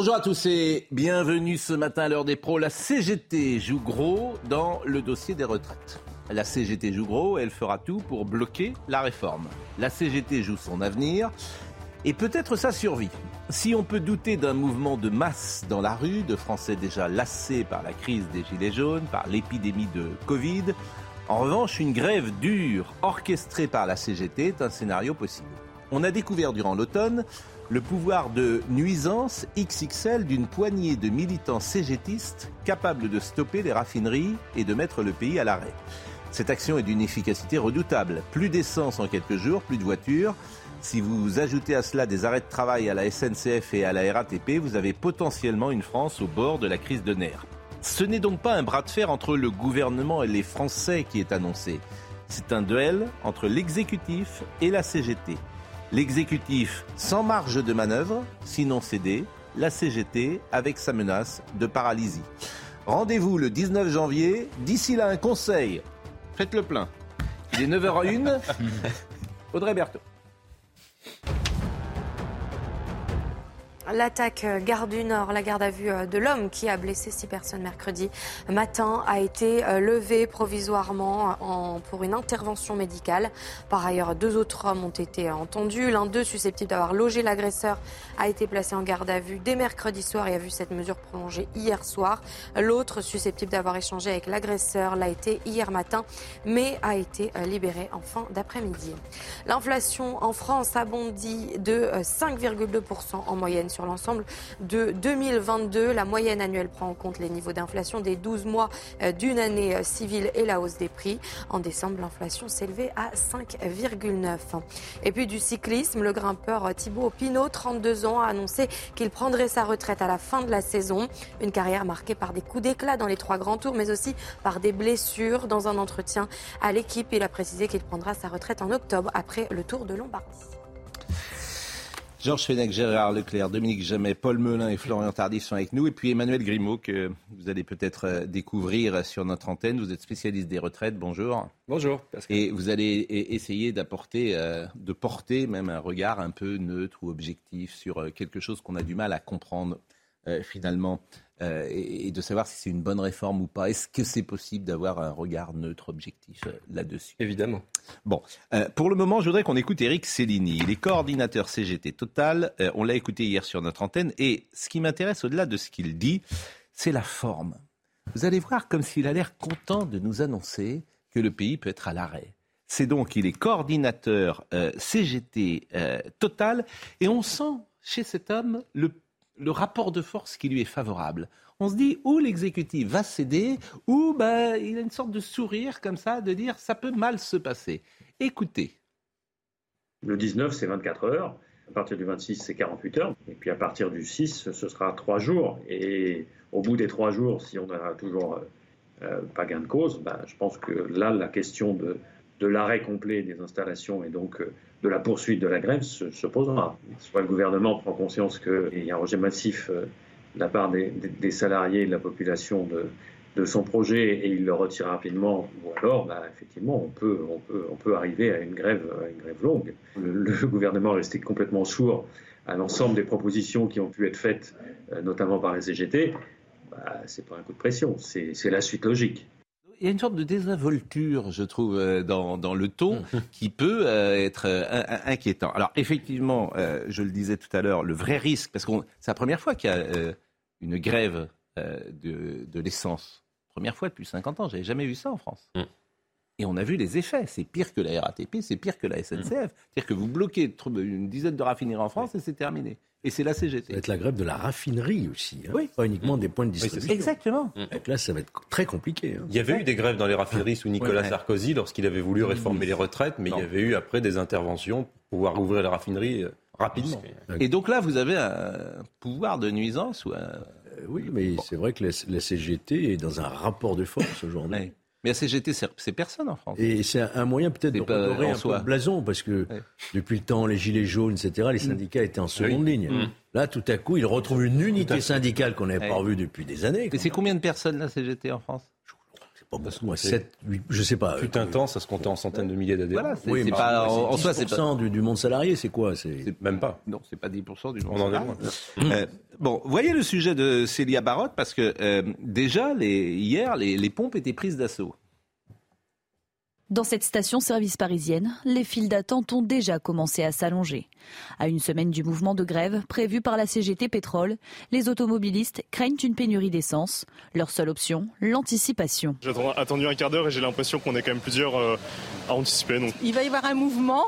Bonjour à tous et bienvenue ce matin à l'heure des pros. La CGT joue gros dans le dossier des retraites. La CGT joue gros elle fera tout pour bloquer la réforme. La CGT joue son avenir et peut-être sa survie. Si on peut douter d'un mouvement de masse dans la rue, de Français déjà lassés par la crise des Gilets jaunes, par l'épidémie de Covid, en revanche, une grève dure orchestrée par la CGT est un scénario possible. On a découvert durant l'automne le pouvoir de nuisance XXL d'une poignée de militants cégétistes capables de stopper les raffineries et de mettre le pays à l'arrêt. Cette action est d'une efficacité redoutable. Plus d'essence en quelques jours, plus de voitures. Si vous ajoutez à cela des arrêts de travail à la SNCF et à la RATP, vous avez potentiellement une France au bord de la crise de nerfs. Ce n'est donc pas un bras de fer entre le gouvernement et les Français qui est annoncé. C'est un duel entre l'exécutif et la CGT. L'exécutif sans marge de manœuvre, sinon cédé, la CGT avec sa menace de paralysie. Rendez-vous le 19 janvier. D'ici là, un conseil. Faites le plein. Il est 9h01. Audrey Berthaud. L'attaque euh, gare du Nord, la garde à vue euh, de l'homme qui a blessé six personnes mercredi matin, a été euh, levée provisoirement en, pour une intervention médicale. Par ailleurs, deux autres hommes ont été entendus. L'un d'eux, susceptible d'avoir logé l'agresseur, a été placé en garde à vue dès mercredi soir et a vu cette mesure prolongée hier soir. L'autre, susceptible d'avoir échangé avec l'agresseur, l'a été hier matin, mais a été libéré en fin d'après-midi. L'inflation en France a bondi de 5,2% en moyenne sur l'ensemble de 2022. La moyenne annuelle prend en compte les niveaux d'inflation des 12 mois euh, d'une année euh, civile et la hausse des prix. En décembre, l'inflation s'élevait à 5,9. Et puis du cyclisme, le grimpeur Thibaut Pinot, 32 ans, a annoncé qu'il prendrait sa retraite à la fin de la saison. Une carrière marquée par des coups d'éclat dans les trois grands tours, mais aussi par des blessures. Dans un entretien à l'équipe, il a précisé qu'il prendra sa retraite en octobre après le Tour de Lombardie. Georges Fenech, Gérard Leclerc, Dominique Jamais, Paul Melun et Florian Tardif sont avec nous. Et puis Emmanuel Grimaud, que vous allez peut-être euh, découvrir sur notre antenne. Vous êtes spécialiste des retraites. Bonjour. Bonjour. Et vous allez e-, essayer d'apporter, euh, de porter même un regard un peu neutre ou objectif sur euh, quelque chose qu'on a du mal à comprendre finalement. et, de savoir si c'est une bonne réforme ou pas. Est-ce que c'est possible d'avoir un regard neutre, objectif là-dessus? Évidemment. Bon, euh, pour le moment, je voudrais qu'on écoute Eric Cellini. Il est coordinateur CGT Total. Euh, on l'a écouté hier sur notre antenne. Et ce qui m'intéresse au-delà de ce qu'il dit, c'est la forme. Vous allez voir comme s'il a l'air content de nous annoncer que le pays peut être à l'arrêt. C'est donc, il est coordinateur euh, CGT Total. Et on sent chez cet homme le, le rapport de force qui lui est favorable on se dit ou l'exécutif va céder, ou ben, il a une sorte de sourire comme ça, de dire ça peut mal se passer. Écoutez. Le 19, c'est 24 heures. À partir du 26, c'est 48 heures. Et puis à partir du 6, ce sera 3 jours. Et au bout des 3 jours, si on n'a toujours euh, euh, pas gain de cause, ben, je pense que là, la question de, de l'arrêt complet des installations et donc euh, de la poursuite de la grève se, se posera. Soit le gouvernement prend conscience qu'il y a un rejet massif de la part des, salariés et de la population de, son projet et il le retire rapidement, ou alors, bah, effectivement, on peut, arriver à une grève, une grève longue. Le, gouvernement est resté complètement sourd à l'ensemble des propositions qui ont pu être faites, euh, notamment par les CGT. Bah, c'est pas un coup de pression, c'est la suite logique il y a une sorte de désinvolture, je trouve, euh, dans, dans le ton qui peut euh, être inquiétant. Alors effectivement, je le disais tout à l'heure, le vrai risque, parce que c'est la première fois qu'il y a une grève euh, de, de l'essence. Première fois depuis 50 ans, j'avais jamais vu ça en France. Mm. Et on a vu les effets. C'est pire que la RATP, c'est pire que la SNCF. Mm. C'est-à-dire que vous bloquez une dizaine de raffineries en France et c'est terminé. Et c'est la CGT. Ça va être la grève de la raffinerie aussi, hein. pas uniquement des points de distribution. Exactement. Donc là, ça va être très compliqué. hein. Il y avait eu des grèves dans les raffineries sous Nicolas Ouais. Sarkozy lorsqu'il avait voulu réformer les retraites, mais il y avait eu après des interventions pour pouvoir ouvrir les raffineries euh, rapidement. Et donc là, vous avez un pouvoir de nuisance ou un... Euh, oui, mais c'est vrai que la, la CGT est dans un rapport de force aujourd'hui. Mais la CGT, c'est personne en France. Et c'est un- moyen peut-être de redorer un soi. peu le blason, parce que Ouais. depuis le temps, les Gilets jaunes, etc., les syndicats étaient en seconde ligne. Mm. Là, tout à coup, ils retrouvent une unité syndicale qu'on n'avait pas revue depuis des années. Et c'est combien de personnes la CGT en France? Pas beaucoup, moi, 7, 8, je sais pas. Fut un temps, ça se comptait en centaines de milliers d'adhérents. Voilà, c'est Oui, c'est mais pas c'est en, en soi, c'est pas 10% du, du monde salarié, c'est quoi C'est Même pas. non, c'est pas 10% du On en est loin. Euh, bon, voyez le sujet de Célia Barotte parce que euh, déjà les, hier les, les pompes étaient prises d'assaut. Dans cette station-service parisienne, les files d'attente ont déjà commencé à s'allonger. À une semaine du mouvement de grève prévu par la CGT Pétrole, les automobilistes craignent une pénurie d'essence. Leur seule option, l'anticipation. J'ai attendu un quart d'heure et j'ai l'impression qu'on est quand même plusieurs euh, à anticiper. Donc. Il va y avoir un mouvement,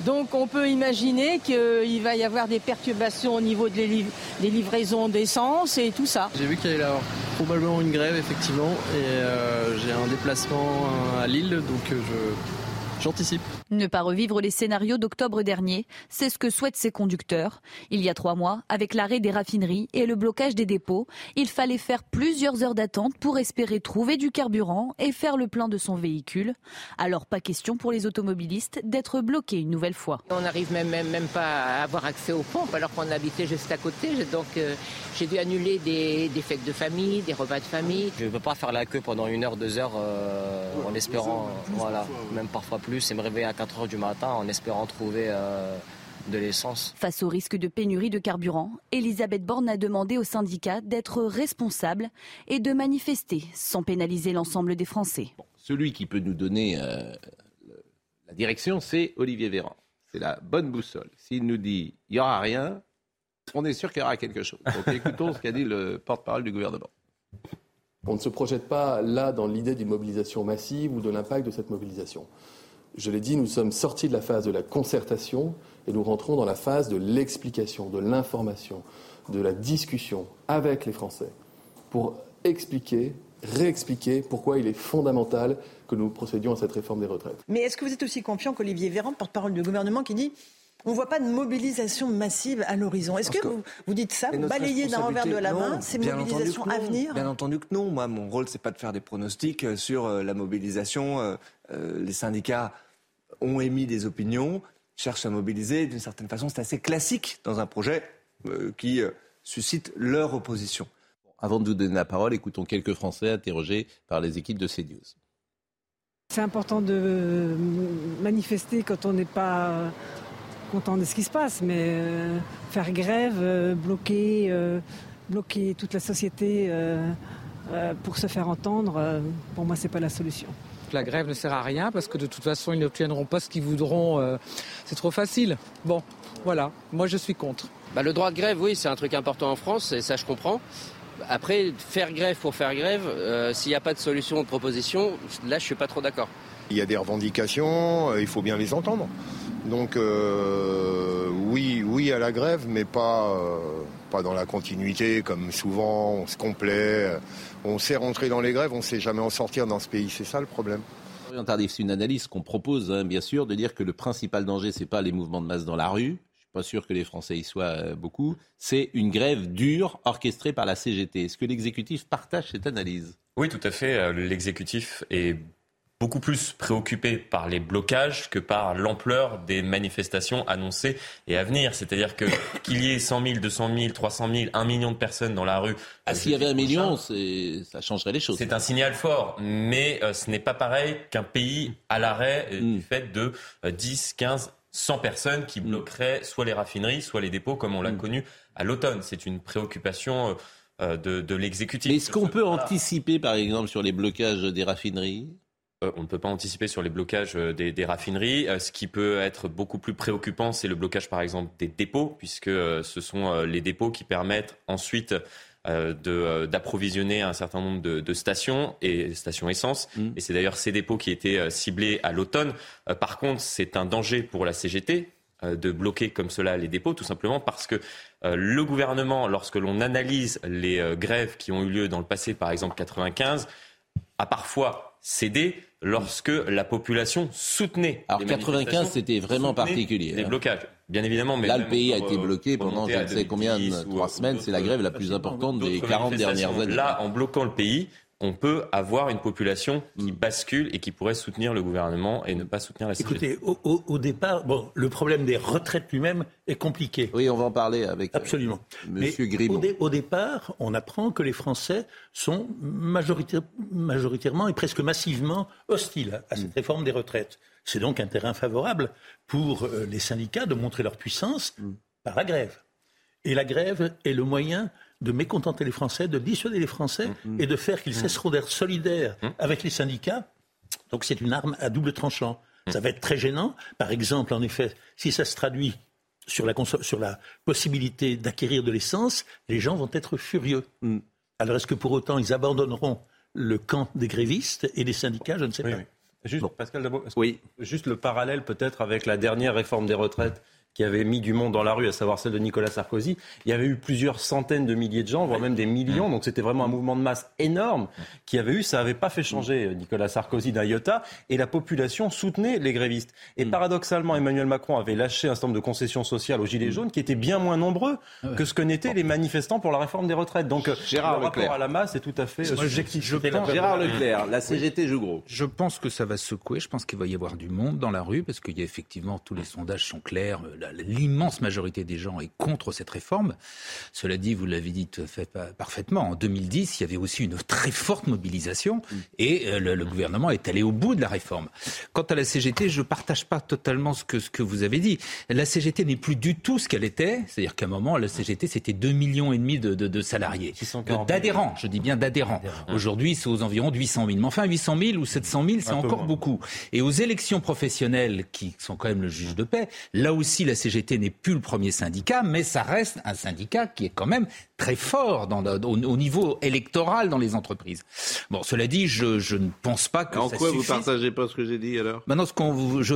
donc on peut imaginer qu'il va y avoir des perturbations au niveau des liv- des livraisons d'essence et tout ça. J'ai vu qu'il y avoir probablement une grève, effectivement, et euh, j'ai un déplacement à Lille, donc euh, je, j'anticipe. Ne pas revivre les scénarios d'octobre dernier, c'est ce que souhaitent ces conducteurs. Il y a trois mois, avec l'arrêt des raffineries et le blocage des dépôts, il fallait faire plusieurs heures d'attente pour espérer trouver du carburant et faire le plein de son véhicule. Alors pas question pour les automobilistes d'être bloqués une nouvelle fois. On n'arrive même, même, même pas à avoir accès aux pompes alors qu'on habitait juste à côté. Donc euh, j'ai dû annuler des, des fêtes de famille, des repas de famille. Je ne peux pas faire la queue pendant une heure, deux heures euh, en espérant, voilà, même parfois plus, et me réveiller à 4 heures du matin en espérant trouver euh, de l'essence. Face au risque de pénurie de carburant, Elisabeth Borne a demandé aux syndicats d'être responsables et de manifester sans pénaliser l'ensemble des Français. Celui qui peut nous donner euh, la direction, c'est Olivier Véran. C'est la bonne boussole. S'il nous dit il n'y aura rien, on est sûr qu'il y aura quelque chose. Donc écoutons ce qu'a dit le porte-parole du gouvernement. On ne se projette pas là dans l'idée d'une mobilisation massive ou de l'impact de cette mobilisation. Je l'ai dit, nous sommes sortis de la phase de la concertation et nous rentrons dans la phase de l'explication, de l'information, de la discussion avec les Français pour expliquer, réexpliquer pourquoi il est fondamental que nous procédions à cette réforme des retraites. Mais est-ce que vous êtes aussi confiant qu'Olivier Véran, porte-parole du gouvernement, qui dit on ne voit pas de mobilisation massive à l'horizon Est-ce que, vous, vous dites ça, balayez d'un revers de la main non, ces bien entendu mobilisations que à non. venir Bien entendu que non. Moi, mon rôle, c'est pas de faire des pronostics euh, sur euh, la mobilisation. Euh, les syndicats ont émis des opinions, cherchent à mobiliser. D'une certaine façon, c'est assez classique dans un projet euh, qui euh, suscite leur opposition. Avant de vous donner la parole, écoutons quelques Français interrogés par les équipes de CNews. C'est important de manifester quand on n'est pas content de ce qui se passe, mais euh, faire grève, euh, bloquer, euh, bloquer toute la société euh, euh, pour se faire entendre, euh, pour moi, c'est pas la solution. La grève ne sert à rien parce que de toute façon, ils n'obtiendront pas ce qu'ils voudront. euh, c'est trop facile. Bon, voilà. Moi, je suis contre. Bah, le droit de grève, oui, c'est un truc important en France, et ça, je comprends. Après, faire grève pour faire grève, euh, s'il n'y a pas de solution ou de proposition, là, je suis pas trop d'accord. Il y a des revendications, euh, il faut bien les entendre. Donc euh, oui, oui à la grève, mais pas, euh, pas dans la continuité, comme souvent on se complaît. On sait rentrer dans les grèves, on ne sait jamais en sortir dans ce pays. C'est ça le problème. Florian Tardif, c'est une analyse qu'on propose, hein, bien sûr, de dire que le principal danger, c'est pas les mouvements de masse dans la rue. Je suis pas sûr que les Français y soient euh, beaucoup. C'est une grève dure orchestrée par la CGT. Est-ce que l'exécutif partage cette analyse? Oui, tout à fait. Euh, L'exécutif est beaucoup plus préoccupé par les blocages que par l'ampleur des manifestations annoncées et à venir. C'est-à-dire que qu'il y ait 100 000, 200 000, 300 000, 1 million de personnes dans la rue. Ah, s'il y avait un million, ça changerait les choses. C'est un signal fort, mais euh, ce n'est pas pareil qu'un pays à l'arrêt euh, Mm. du fait de euh, 10, 15, 100 personnes qui bloqueraient soit les raffineries, soit les dépôts, comme on l'a Mm. connu à l'automne. C'est une préoccupation euh, euh, de, de l'exécutif. Est-ce qu'on peut anticiper, par exemple, sur les blocages des raffineries? Euh, on ne peut pas anticiper sur les blocages euh, des, des raffineries. Euh, ce qui peut être beaucoup plus préoccupant, c'est le blocage, par exemple, des dépôts, puisque euh, ce sont euh, les dépôts qui permettent ensuite euh, euh, d'approvisionner un certain nombre de, de stations et stations essence. Mm. Et c'est d'ailleurs ces dépôts qui étaient euh, ciblés à l'automne. Euh, par contre, c'est un danger pour la CGT euh, de bloquer comme cela les dépôts, tout simplement parce que euh, le gouvernement, lorsque l'on analyse les euh, grèves qui ont eu lieu dans le passé, par exemple 95, a parfois cédé lorsque la population soutenait. Alors les 95, manifestations, c'était vraiment particulier. Les hein. blocages, bien évidemment. Mais Là, le pays a été euh, bloqué pendant je ne sais combien, 2010 ou, trois semaines. C'est la grève la plus importante des d'autres 40 dernières années. Là, en bloquant le pays, on peut avoir une population qui bascule et qui pourrait soutenir le gouvernement et ne pas soutenir la CGT. Écoutez, au, au- au départ, bon, le problème des retraites lui-même est compliqué. Oui, on va en parler avec euh, Absolument. Monsieur Mais Grimaud. Au, dé- au départ, on apprend que les Français sont majoritaire- majoritairement et presque massivement hostiles à Mm. cette réforme des retraites. C'est donc un terrain favorable pour euh, les syndicats de montrer leur puissance Mm. par la grève. Et la grève est le moyen de mécontenter les Français, de dissuader les Français Mm. et de faire qu'ils cesseront d'être solidaires avec les syndicats. Donc c'est une arme à double tranchant. Ça va être très gênant. Par exemple, en effet, si ça se traduit sur la, sur la possibilité d'acquérir de l'essence, les gens vont être furieux. Alors est-ce que pour autant ils abandonneront le camp des grévistes et des syndicats? Je ne sais pas. Juste, Pascal oui. juste le parallèle peut-être avec la dernière réforme des retraites qui avait mis du monde dans la rue, à savoir celle de Nicolas Sarkozy. Il y avait eu plusieurs centaines de milliers de gens, voire même des millions. Donc c'était vraiment un mouvement de masse énorme qui avait eu. Ça n'avait pas fait changer euh, Nicolas Sarkozy d'un iota. Et la population soutenait les grévistes. Et paradoxalement, Emmanuel Macron avait lâché un certain nombre de concessions sociales aux Gilets jaunes qui étaient bien moins nombreux que ce que n'étaient les manifestants pour la réforme des retraites. Donc euh, Gérard le rapport Leclerc. à la masse est tout à fait euh, je- subjectif. je pense- Gérard Leclerc, la CGT joue gros. Je pense que ça va secouer. Je pense qu'il va y avoir du monde dans la rue parce qu'il y a effectivement tous les sondages sont clairs. L'immense majorité des gens est contre cette réforme. Cela dit, vous l'avez dit fait pa- parfaitement. En 2010, il y avait aussi une très forte mobilisation et euh, le, le gouvernement est allé au bout de la réforme. Quant à la CGT, je partage pas totalement ce que ce que vous avez dit. La CGT n'est plus du tout ce qu'elle était. C'est-à-dire qu'à un moment, la CGT c'était 2 millions et demi de, de, de salariés, 640 d'adhérents. Je dis bien d'adhérents. Aujourd'hui, c'est aux environs de 800 000. Mais enfin, 800 000 ou 700 000, c'est encore beaucoup. Et aux élections professionnelles, qui sont quand même le juge de paix, là aussi, la CGT n'est plus le premier syndicat, mais ça reste un syndicat qui est quand même très fort dans, le- au, au niveau électoral dans les entreprises. Bon, cela dit, je, je ne pense pas que En ça quoi vous suffise. partagez pas ce que j'ai dit alors? Maintenant, ce qu'on vous- je,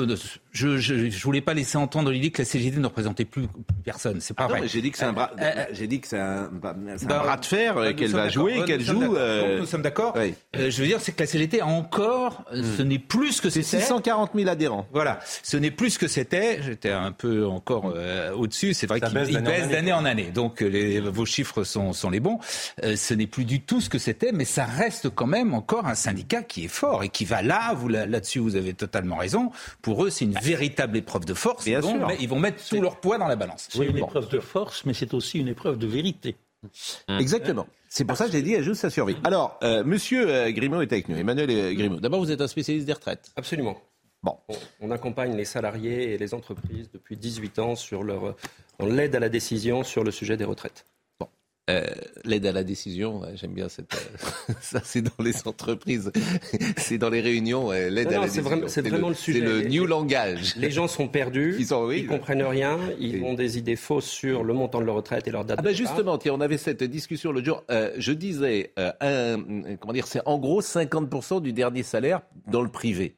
je, je, je voulais pas laisser entendre l'idée que la CGT ne représentait plus, personne. C'est pas Ah vrai. j'ai dit que c'est un bras, Euh, j'ai dit que c'est un, bah, bras de fer euh, nous qu'elle va jouer, qu'elle joue. euh, nous sommes d'accord. oui. Euh, je veux dire, c'est que la CGT encore, euh, ce n'est plus ce que c'était. 640 000 adhérents. Voilà, ce n'est plus ce que c'était. J'étais un peu encore euh, au-dessus. C'est vrai qu'il baisse d'année en année, d'année en année. Donc euh, les, vos chiffres sont, sont les bons. Euh, ce n'est plus du tout ce que c'était, mais ça reste quand même encore un syndicat qui est fort et qui va là. Vous là- là-dessus, vous avez totalement raison. Pour eux, c'est une véritable épreuve de force. Bien ils, vont, sûr. mais ils vont mettre tout leur poids dans la balance. C'est une épreuve de force, mais c'est aussi une épreuve de vérité. Exactement. C'est pour ça que j'ai dit, elle joue sa survie. Alors, euh, Monsieur euh, Grimaud est avec nous. Emmanuel Grimaud. D'abord, vous êtes un spécialiste des retraites. Absolument. Bon. On, on accompagne les salariés et les entreprises depuis 18 ans sur leur, dans l'aide à la décision sur le sujet des retraites. Euh, L'aide à la décision, j'aime bien cette. euh, ça, c'est dans les entreprises, c'est dans les réunions. L'aide Non, à non, la c'est décision. vraiment- c'est vraiment le sujet. C'est le Les- new langage. Les gens sont perdus, Ils sont, oui, ils comprennent rien, ils ont des idées fausses sur le montant de leur retraite et leur date Ah de ben départ. justement, tiens, on avait cette discussion l'autre jour. Euh, je disais, euh, un- comment dire, c'est en gros 50% du dernier salaire dans le privé,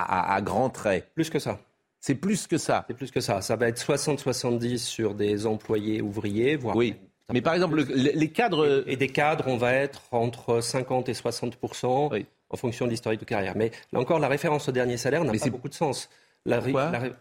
à, à- à grands traits. Plus que ça. C'est plus que ça. C'est plus que ça. Ça va être 60-70 sur des employés ouvriers, voire. Oui. Mais par exemple, le- les cadres. Et des cadres, on va être entre 50 et 60 en fonction de l'historique de carrière. Mais là encore, la référence au dernier salaire n'a pas beaucoup de sens. La Pourquoi la ré-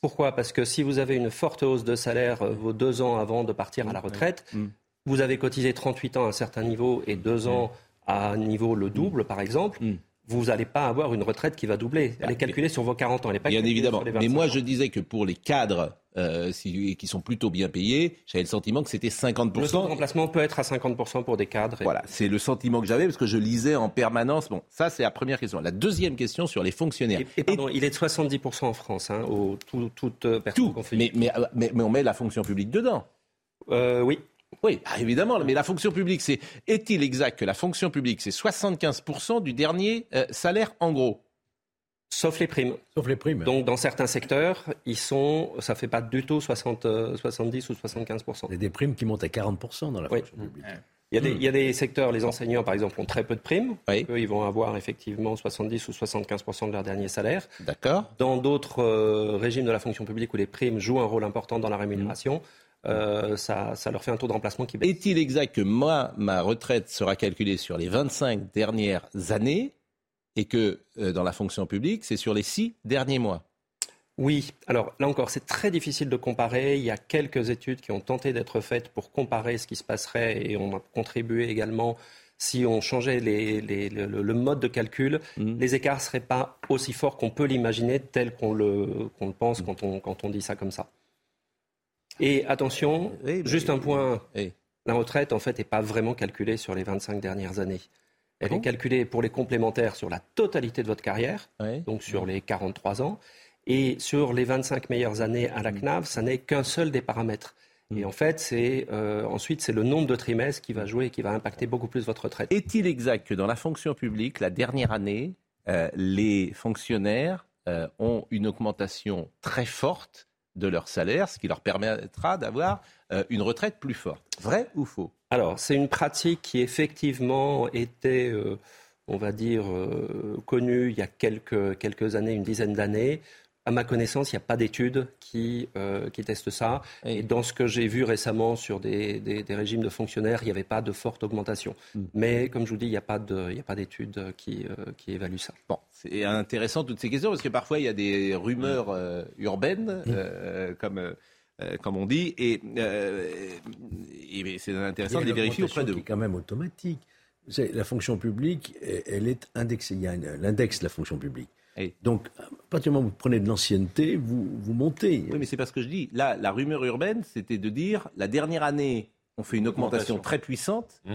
Pourquoi? Parce que si vous avez une forte hausse de salaire euh, vos deux ans avant de partir à la retraite, Mm. vous avez cotisé 38 ans à un certain niveau et deux ans à un niveau le double, par exemple. Vous n'allez pas avoir une retraite qui va doubler. Elle est calculée sur vos 40 ans. Elle est pas Bien évidemment. sur les Mais 25 moi, ans. je disais que pour les cadres euh, si- qui sont plutôt bien payés, j'avais le sentiment que c'était 50%. Le taux de remplacement peut être à 50% pour des cadres. et- Voilà, c'est le sentiment que j'avais parce que je lisais en permanence. Bon, ça c'est la première question. La deuxième question sur les fonctionnaires. Et pardon, il est de 70% en France, hein, au, tout, toute euh, personne confondue. Mais, mais, mais, mais on met la fonction publique dedans. Euh, oui. Oui, bah, évidemment. Mais la fonction publique, c'est est-il exact que la fonction publique, c'est 75% du dernier euh, salaire en gros? Sauf les primes. Sauf les primes. Donc, dans certains secteurs, ils sont, ça fait pas du tout 60, euh, 70 ou 75 Il y a des primes qui montent à 40% dans la fonction publique. Il y, a des, il y, a des, secteurs, les enseignants par exemple, ont très peu de primes. Eux, ils vont avoir effectivement 70 ou 75 de leur dernier salaire. D'accord. Dans d'autres euh, régimes de la fonction publique où les primes jouent un rôle important dans la rémunération, euh, ça, ça, leur fait un taux de remplacement qui baisse. Est-il exact que moi, ma retraite sera calculée sur les 25 dernières années et que euh, dans la fonction publique, c'est sur les 6 derniers mois? Oui, alors là encore, c'est très difficile de comparer. Il y a quelques études qui ont tenté d'être faites pour comparer ce qui se passerait et on a contribué également si on changeait les, les, le, le, mode de calcul, mmh. les écarts ne seraient pas aussi forts qu'on peut l'imaginer, tel qu'on le, pense mmh. quand, on, quand on dit ça comme ça. Et attention, oui, juste un point, oui. la retraite en fait n'est pas vraiment calculée sur les 25 dernières années. Elle Ah est calculée pour les complémentaires sur la totalité de votre carrière, oui. donc sur les 43 ans. Et sur les 25 meilleures années à la CNAV, ça n'est qu'un seul des paramètres. Et en fait, c'est euh, ensuite c'est le nombre de trimestres qui va jouer et qui va impacter beaucoup plus votre retraite. Est-il exact que dans la fonction publique, la dernière année, euh, les fonctionnaires euh, ont une augmentation très forte de leur salaire, ce qui leur permettra d'avoir euh, une retraite plus forte Vrai ou faux? Alors, c'est une pratique qui effectivement était, euh, on va dire, euh, connue il y a quelques, quelques années, une dizaine d'années. À ma connaissance, il n'y a pas d'études qui, euh, qui testent ça. Et dans ce que j'ai vu récemment sur des, des, des, régimes de fonctionnaires, il n'y avait pas de forte augmentation. Mm. Mais comme je vous dis, il n'y a pas d'études qui, euh, qui évaluent ça. Bon, c'est intéressant toutes ces questions parce que parfois il y a des rumeurs euh, urbaines, mm. comme. comme on dit, et, et c'est intéressant de les vérifier auprès de vous. C'est quand même automatique. La fonction publique, elle est indexée. Il y a l'index de la fonction publique. Et donc, à partir du moment où vous prenez de l'ancienneté, vous, vous montez. Oui, mais c'est pas ce que je dis. Là, la rumeur urbaine, c'était de dire la dernière année, on fait une augmentation, augmentation. très puissante, mmh.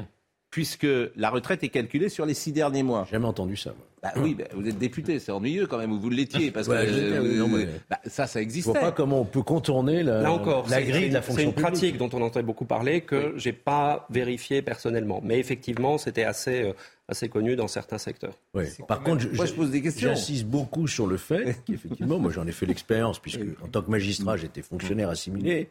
Puisque la retraite est calculée sur les six derniers mois. J'ai jamais entendu ça. Moi. Bah, oui, bah, vous êtes député, c'est ennuyeux quand même, ou vous l'étiez, parce ouais, que euh, oui, non, mais... bah, ça, ça existait. Je vois pas comment on peut contourner la, Là encore, la grille de la fonction C'est une publique. pratique dont on entend beaucoup parler que oui. j'ai pas vérifié personnellement, mais effectivement, c'était assez. Euh, assez connu dans certains secteurs. Oui. Par contre, je, moi, je pose des questions. J'insiste beaucoup sur le fait qu'effectivement, moi j'en ai fait l'expérience, puisque en tant que magistrat, j'étais fonctionnaire assimilé.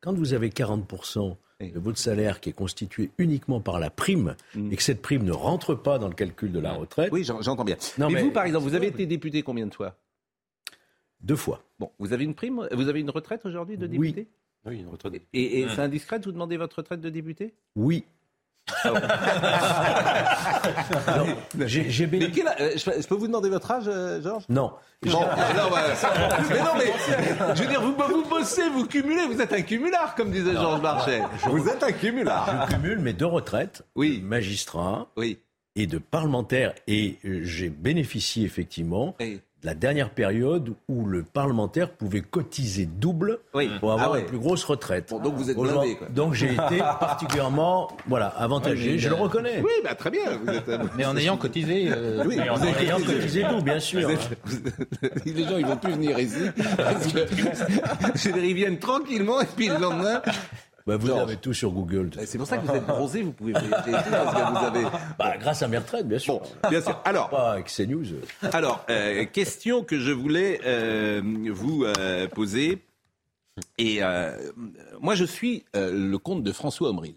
Quand vous avez 40% de votre salaire qui est constitué uniquement par la prime mm. et que cette prime ne rentre pas dans le calcul de la retraite. Oui, j'entends bien. Non, mais, mais, vous, par exemple, vous avez été député combien de fois? Deux fois. Bon, vous avez une prime, vous avez une retraite aujourd'hui de député? Oui. Oui, une retraite. Et, et c'est indiscret de vous demander votre retraite de député? Oui. J'ai béni... euh, je, je, peux vous demander votre âge, euh, Georges? Non. Bah, mais non, mais je veux dire, vous, vous bossez, vous cumulez, vous êtes un cumulard, comme disait Georges Marchais. Vous êtes un cumulard. Je cumule mes deux retraites, oui. de magistrat oui. et de parlementaire, et j'ai bénéficié effectivement oui la dernière période où le parlementaire pouvait cotiser double oui. pour avoir ah ouais. une plus grosse retraite. Bon, donc vous êtes blindé, quoi. Donc j'ai été particulièrement voilà, avantagé, oui, je le reconnais. Oui, bah, très bien. Vous êtes... Mais en ayant cotisé. Euh... Oui, en, en ayant cotisé double, bien sûr. Êtes... Les gens, ils vont plus venir ici. Parce que ils viennent tranquillement et puis le lendemain, bah, vous avez tout sur Google. C'est pour ça que vous êtes bronzé, vous pouvez voyager tout parce que vous avez. Bah, grâce à mes retraites, bien sûr. Bon, bien sûr. Alors. Pas avec CNews. Alors, euh, question que je voulais euh, vous euh, poser. Et moi, je suis le compte de François Omril.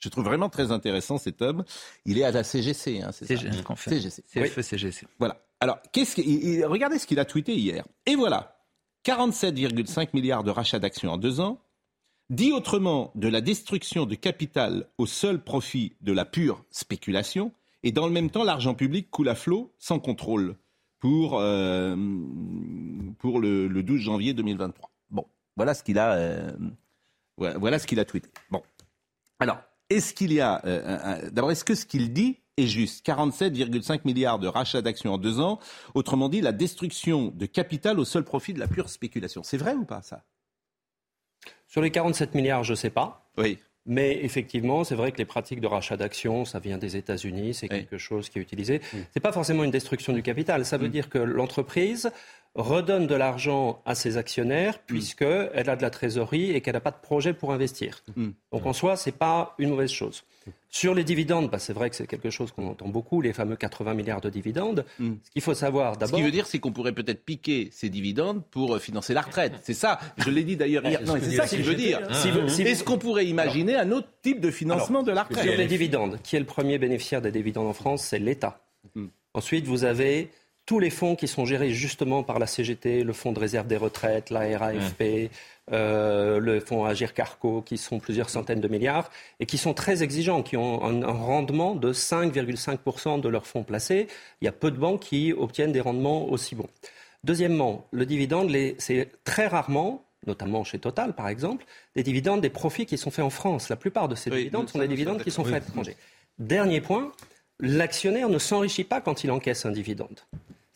Je trouve vraiment très intéressant cet homme. Il est à la CGC, hein, c'est ça CGC. CFE CGC. Voilà. Alors, qu'est-ce qu'il, regardez ce qu'il a tweeté hier. Et voilà. 47,5 milliards de rachats d'actions en deux ans. Dit autrement, de la destruction de capital au seul profit de la pure spéculation, et dans le même temps, l'argent public coule à flot sans contrôle pour, euh, pour le, le, 12 janvier 2023. Bon, voilà ce qu'il a, euh, voilà ce qu'il a tweeté. Bon, alors, est-ce qu'il y a, euh, d'abord, est-ce que ce qu'il dit est juste? 47,5 milliards de rachats d'actions en deux ans, autrement dit, la destruction de capital au seul profit de la pure spéculation. C'est vrai ou pas ça? Sur les 47 milliards, je ne sais pas. Oui. Mais effectivement, c'est vrai que les pratiques de rachat d'actions, ça vient des États-Unis, c'est quelque chose qui est utilisé. Mm. Ce n'est pas forcément une destruction du capital. Ça veut mm. dire que l'entreprise redonne de l'argent à ses actionnaires Mm. puisqu'elle a de la trésorerie et qu'elle n'a pas de projet pour investir. Mm. Donc en soi, ce n'est pas une mauvaise chose. Sur les dividendes, bah, c'est vrai que c'est quelque chose qu'on entend beaucoup, les fameux 80 milliards de dividendes. Ce qu'il faut savoir Ce d'abord... qui veut dire, c'est qu'on pourrait peut-être piquer ces dividendes pour euh, financer la retraite. C'est ça. Je l'ai dit d'ailleurs hier. C'est Non, ce c'est ça qu'il veut dire. Hein. Si vous- Est-ce qu'on pourrait imaginer un autre type de financement de la retraite? Sur les dividendes, qui est le premier bénéficiaire des dividendes en France C'est l'État. Ensuite, vous avez tous les fonds qui sont gérés justement par la CGT, le Fonds de réserve des retraites, la RAFP, euh, le Fonds Agir Carco, qui sont plusieurs centaines de milliards et qui sont très exigeants, qui ont un, un rendement de 5,5% de leurs fonds placés. Il y a peu de banques qui obtiennent des rendements aussi bons. Deuxièmement, le dividende, c'est très rarement notamment chez Total par exemple, des dividendes, des profits qui sont faits en France. La plupart de ces dividendes sont des dividendes qui sont faits à l'étranger. Dernier point, l'actionnaire ne s'enrichit pas quand il encaisse un dividende.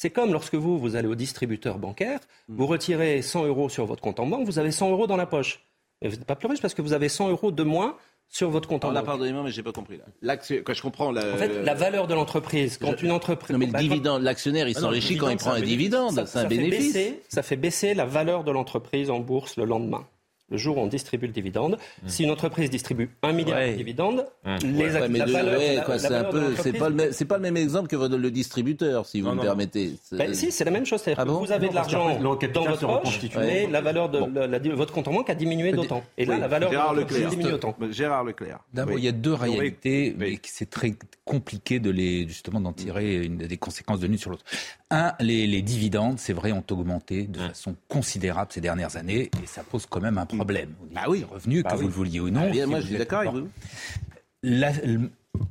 C'est comme lorsque vous, vous allez au distributeur bancaire, vous retirez 100 euros sur votre compte en banque, vous avez 100 euros dans la poche. Et vous n'êtes pas plus riche parce que vous avez 100 euros de moins sur votre compte en banque. pardonnez-moi, mais j'ai pas compris. Là. Quand je comprends la, En fait, la valeur de l'entreprise, quand une entreprise... Non, mais le Bah, quand- dividende, l'actionnaire, il Ah s'enrichit quand il prend un un dividende. Ça- C'est un ça fait bénéfice. baisser- ça fait baisser la valeur de l'entreprise en bourse le lendemain. Le jour où on distribue le dividende, si une entreprise distribue un milliard Ouais. de dividendes, les Ouais, mais la de- valeur, ouais, la- quoi, la c'est un valeur de peu, c'est l'entreprise- pas le même, c'est pas le même exemple que le distributeur, si vous Non, me non, permettez. Ben, si, c'est la même chose. Ah bon vous avez Non, de l'argent dans votre poche, mais la valeur de la- la- votre compte en banque a diminué d'autant. Et là, Oui. la valeur de Gérard l'entreprise Leclerc. diminue autant. Gérard Leclerc. D'abord, Oui. il y a deux réalités, mais c'est très compliqué de les justement d'en tirer des conséquences de l'une sur l'autre. Un, les, les dividendes, c'est vrai, ont augmenté de façon considérable ces dernières années, et ça pose quand même un problème. Au niveau des revenus, Bah que oui. vous le vouliez ou non. Bah bien, moi, je suis d'accord avec vous. La-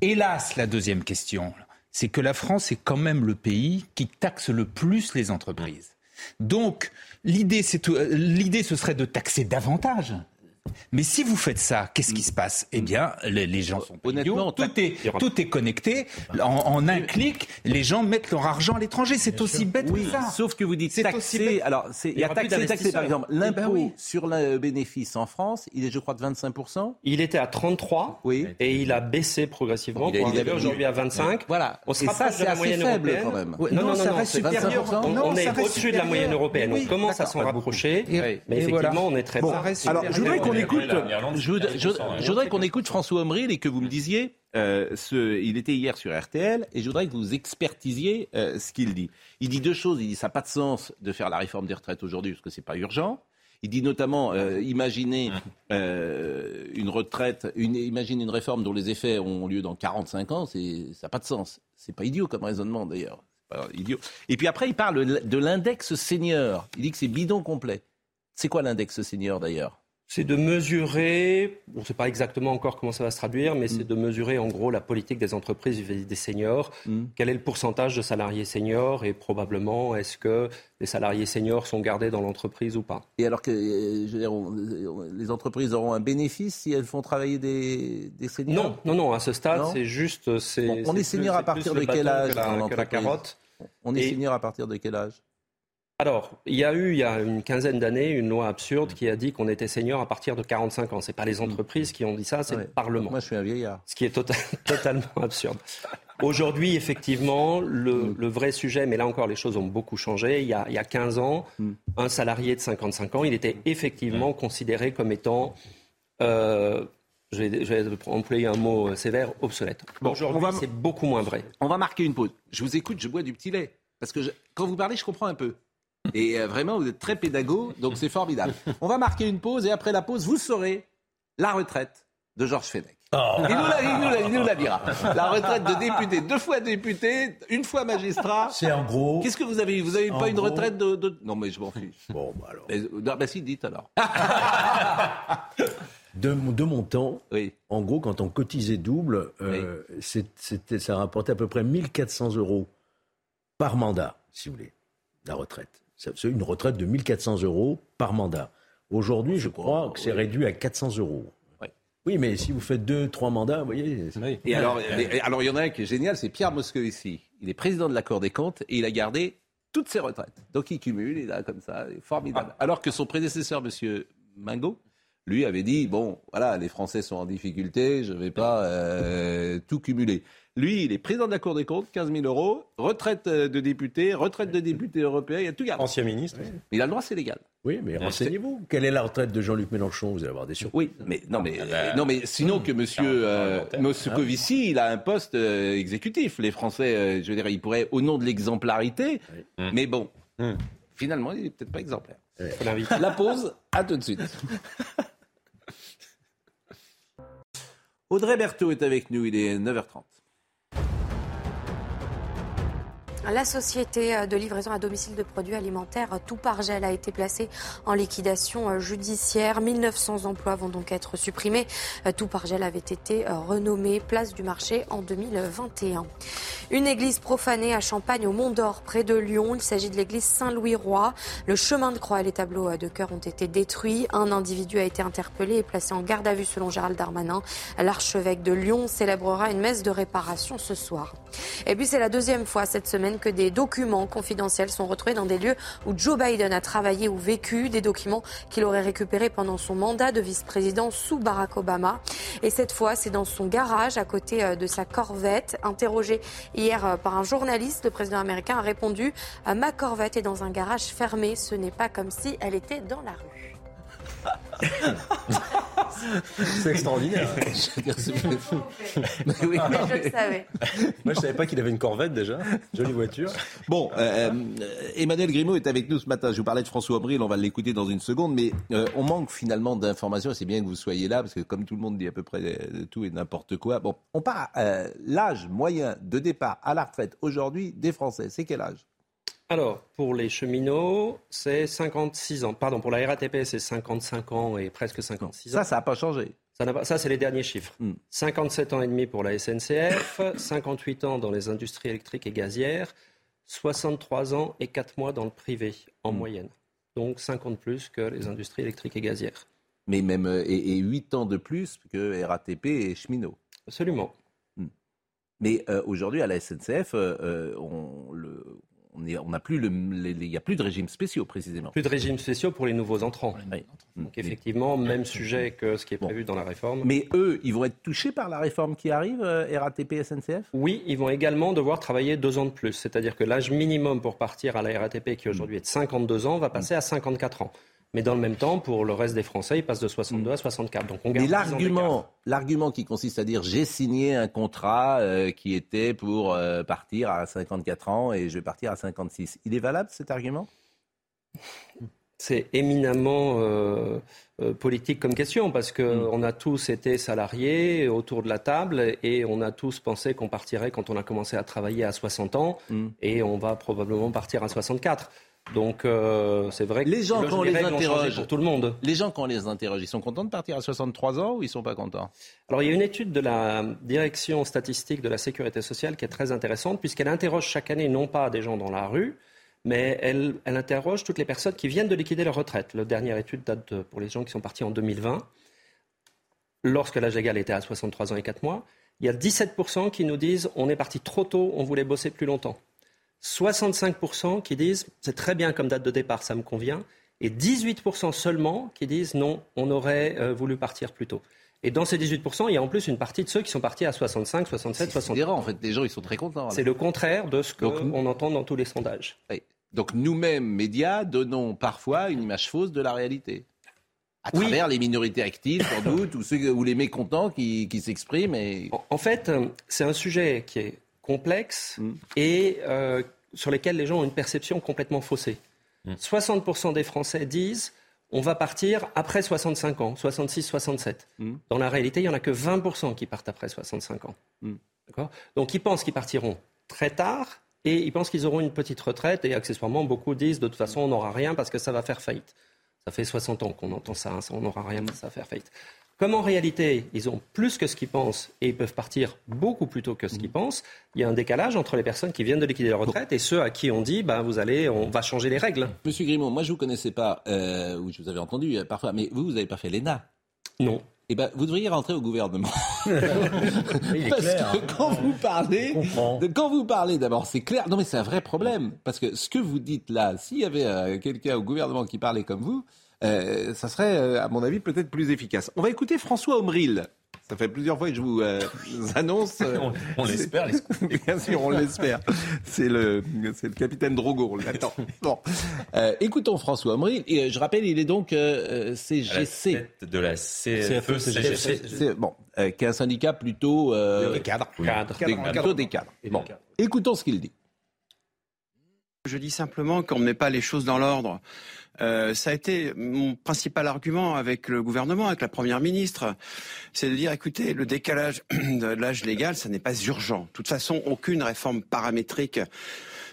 hélas, la deuxième question, c'est que la France est quand même le pays qui taxe le plus les entreprises. Donc, l'idée, euh, l'idée, ce serait de taxer davantage. Mais si vous faites ça, qu'est-ce qui se passe? Eh bien, les, les gens sont pas idiots. Tout est, tout est connecté. En, en un clic, les gens mettent leur argent à l'étranger. C'est aussi bête Oui, que ça. sauf que vous dites bête. Alors, il y a taxé, taxé, par exemple. Eh ben L'impôt oui. sur le bénéfice en France, il est, je crois, de 25%. Il était à 33 oui. et il a baissé progressivement Il arriver aujourd'hui à 25. Voilà. On se Et ça, rapproche de c'est la assez moyenne faible, européenne. quand même. Ouais, Non, non, non, ça non, reste supérieur. 25%. Non, on est au-dessus de la moyenne européenne. On commence à s'en rapprocher, mais effectivement, on est très Bon, bas. alors je voudrais qu'on écoute. Je voudrais, je, je voudrais qu'on écoute François Omril et que vous me disiez. euh, ce, il était hier sur RTL et je voudrais que vous expertisiez euh, ce qu'il dit. Il dit deux choses. Il dit ça n'a pas de sens de faire la réforme des retraites aujourd'hui parce que c'est pas urgent. Il dit notamment, euh, imaginez euh, une retraite, une, imaginez une réforme dont les effets ont lieu dans 45 ans, c'est, ça n'a pas de sens. C'est pas idiot comme raisonnement d'ailleurs. C'est pas idiot. Et puis après, il parle de l'index senior. Il dit que c'est bidon complet. C'est quoi l'index senior d'ailleurs? C'est de mesurer, on ne sait pas exactement encore comment ça va se traduire, mais c'est de mesurer en gros la politique des entreprises vis-à-vis des seniors. Quel est le pourcentage de salariés seniors et probablement est-ce que les salariés seniors sont gardés dans l'entreprise ou pas? Et alors que euh, je veux dire, on- on- les entreprises auront un bénéfice si elles font travailler des, des seniors? Non, non, non, à ce stade, c'est juste. c'est- Bon, on est senior plus- à partir de quel âge que la- dans que la l'entreprise? carotte. On est Et- senior à partir de quel âge? Alors, il y a eu, il y a une quinzaine d'années, une loi absurde qui a dit qu'on était senior à partir de 45 ans. C'est pas les entreprises qui ont dit ça, c'est le Parlement. Moi, je suis un vieillard. Ce qui est tota- totalement absurde. Aujourd'hui, effectivement, le, le vrai sujet, mais là encore, les choses ont beaucoup changé. Il y a, il y a 15 ans, un salarié de 55 ans, il était effectivement considéré comme étant, euh, je, vais, je vais employer un mot sévère, obsolète. Aujourd'hui, c'est beaucoup moins vrai. On va marquer une pause. Je vous écoute, je bois du petit lait. Parce que je- quand vous parlez, je comprends un peu. Et euh, vraiment, vous êtes très pédago, donc c'est formidable. On va marquer une pause et après la pause, vous saurez la retraite de Georges Fenech. Il, nous la, il nous la- il nous la dira. La retraite de député, deux fois député, une fois magistrat. C'est en gros. Qu'est-ce que vous avez eu? Vous avez eu En pas une gros- retraite de, de- Non, mais je m'en fiche. Bon, bah alors. Mais, euh, non, bah si, dites alors. De, mon- de mon temps, en gros, quand on cotisait double, euh, ça rapportait à peu près 1400 euros par mandat, si vous voulez, la retraite. C'est une retraite de 1400 euros par mandat. Aujourd'hui, je crois que c'est réduit à 400 euros. Oui, mais si vous faites deux, trois mandats, vous voyez. c'est- Et alors, et- alors, il y en a un qui est génial, c'est Pierre Moscovici. Il est président de la Cour des comptes et il a gardé toutes ses retraites. Donc il cumule, il a comme ça, formidable. Alors que son prédécesseur, Monsieur Mingot, lui avait dit bon, voilà, les Français sont en difficulté, je ne vais pas euh, tout cumuler. Lui, il est président de la Cour des comptes, 15 000 euros, retraite euh, de député, retraite de député européen, il a tout gardé. Ancien ministre. Il a le droit, c'est légal. Oui, mais renseignez-vous. Quelle est la retraite de Jean-Luc Mélenchon Vous allez avoir des surprises. Oui, mais non, mais, euh, non, mais sinon que Monsieur euh, Moscovici, il a un poste euh, exécutif. Les Français, euh, je veux dire, ils pourraient, au nom de l'exemplarité, mais bon, finalement, il est peut-être pas exemplaire. La pause, à tout de suite. Audrey Berthaud est avec nous, il est 9h30. La société de livraison à domicile de produits alimentaires Toupargel a été placée en liquidation judiciaire. 1900 emplois vont donc être supprimés. Toupargel avait été renommé place du marché en 2021. Une église profanée à Champagne au Mont d'Or près de Lyon. Il s'agit de l'église Saint-Louis-Roi. Le chemin de croix et les tableaux de cœur ont été détruits. Un individu a été interpellé et placé en garde à vue selon Gérald Darmanin. L'archevêque de Lyon célébrera une messe de réparation ce soir. Et puis c'est la deuxième fois cette semaine que des documents confidentiels sont retrouvés dans des lieux où Joe Biden a travaillé ou vécu, des documents qu'il aurait récupérés pendant son mandat de vice-président sous Barack Obama. Et cette fois, c'est dans son garage, à côté de sa corvette. Interrogé hier par un journaliste, le président américain a répondu Ma corvette est dans un garage fermé, ce n'est pas comme si elle était dans la rue. C'est extraordinaire. Mais oui, non, Je le savais. Moi, je savais pas qu'il avait une Corvette déjà. Jolie voiture. Bon, euh, euh, Emmanuel Grimaud est avec nous ce matin. Je vous parlais de François Abril, on va l'écouter dans une seconde, mais euh, on manque finalement d'informations. C'est bien que vous soyez là, parce que comme tout le monde dit à peu près tout et n'importe quoi. Bon, on part. euh, L'âge moyen de départ à la retraite aujourd'hui des Français, c'est quel âge? Alors, pour les cheminots, c'est 56 ans. Pardon, pour la RATP, c'est 55 ans et presque 56 ans. Ça, ça n'a pas changé. Ça, ça, c'est les derniers chiffres. 57 ans et demi pour la SNCF, 58 ans dans les industries électriques et gazières, 63 ans et 4 mois dans le privé, en moyenne. Donc 50 plus que les industries électriques et gazières. Mais même euh, et, et 8 ans de plus que RATP et cheminot. Absolument. Mais euh, aujourd'hui, à la SNCF, euh, on on est- on n'a plus le, il n'y a plus de régime spéciaux précisément. Plus de régimes spéciaux pour les nouveaux entrants. Oui. Donc effectivement, même sujet que ce qui est prévu dans la réforme. Mais eux, ils vont être touchés par la réforme qui arrive, euh, RATP, SNCF Oui, ils vont également devoir travailler deux ans de plus. C'est-à-dire que l'âge minimum pour partir à la RATP, qui aujourd'hui est de 52 ans, va passer à 54 ans. Mais dans le même temps, pour le reste des Français, il passe de 62 à 64. Donc on garde 10 ans d'écart. l'argument, l'argument qui consiste à dire j'ai signé un contrat euh, qui était pour euh, partir à 54 ans et je vais partir à 56, il est valable cet argument? C'est éminemment euh, politique comme question parce que Mm. a tous été salariés autour de la table et on a tous pensé qu'on partirait quand on a commencé à travailler à 60 ans Mm. et on va probablement partir à 64. Donc euh, c'est vrai que Les gens, là, quand on les interroge, pour tout le monde. Les gens, quand on les interroge, ils sont contents de partir à 63 ans ou ils sont pas contents? Alors, il y a une étude de la direction statistique de la sécurité sociale qui est très intéressante, puisqu'elle interroge chaque année non pas des gens dans la rue, mais elle, elle interroge toutes les personnes qui viennent de liquider leur retraite. La dernière étude date de- pour les gens qui sont partis en 2020, lorsque l'âge légal était à 63 ans et 4 mois. Il y a 17% qui nous disent on est parti trop tôt, on voulait bosser plus longtemps. 65% qui disent c'est très bien comme date de départ, ça me convient. Et 18% seulement qui disent non, on aurait euh, voulu partir plus tôt. Et dans ces 18%, il y a en plus une partie de ceux qui sont partis à 65, 67, C'est 68. en fait, les gens, ils sont très contents. C'est le contraire de ce qu'on entend dans tous les sondages. Oui. Donc nous-mêmes, médias, donnons parfois une image fausse de la réalité. À travers les minorités actives, sans doute, ou, ceux, ou les mécontents qui, qui s'expriment. Et... En, en fait, euh, c'est un sujet qui est complexe et euh, sur lesquels les gens ont une perception complètement faussée. 60% des Français disent on va partir après 65 ans, 66, 67. Dans la réalité, il n'y en a que 20% qui partent après 65 ans. D'accord? Donc ils pensent qu'ils partiront très tard et ils pensent qu'ils auront une petite retraite et accessoirement beaucoup disent de toute façon on n'aura rien parce que ça va faire faillite. Ça fait 60 ans qu'on entend ça, hein, ça, on n'aura rien, ça va faire faillite. Comme en réalité, ils ont plus que ce qu'ils pensent et ils peuvent partir beaucoup plus tôt que ce qu'ils pensent, il y a un décalage entre les personnes qui viennent de liquider leur retraite et ceux à qui on dit bah, vous allez, on va changer les règles. Monsieur Grimaud, moi je vous connaissais pas, euh, ou je vous avais entendu euh, parfois, mais vous, vous n'avez pas fait l'ENA Non. Eh ben, vous devriez rentrer au gouvernement. Il est Parce clair, que hein. quand vous parlez, de- quand vous parlez d'abord, c'est clair. Non, mais c'est un vrai problème parce que ce que vous dites là, s'il y avait euh, quelqu'un au gouvernement qui parlait comme vous, euh, ça serait, euh, à mon avis, peut-être plus efficace. On va écouter François Omril. Ça fait plusieurs fois que je vous euh, annonce. euh, On- l'espère, les Bien sûr, on l'espère. C'est le, c'est le capitaine Drogo. on l'attend. Bon. Euh, écoutons François Omril. Et, je rappelle, il est donc CGC. de la CFE, CGC. C'est- bon, euh, qui est un syndicat plutôt euh, Des cadres. Cadre. Cadre. Des- Cadre. plutôt des cadres. Bon, écoutons ce qu'il dit. Je dis simplement qu'on ne met pas les choses dans l'ordre. Euh, ça a été mon principal argument avec le gouvernement, avec la première ministre, c'est de dire écoutez, le décalage de l'âge légal, ça n'est pas urgent. De toute façon, aucune réforme paramétrique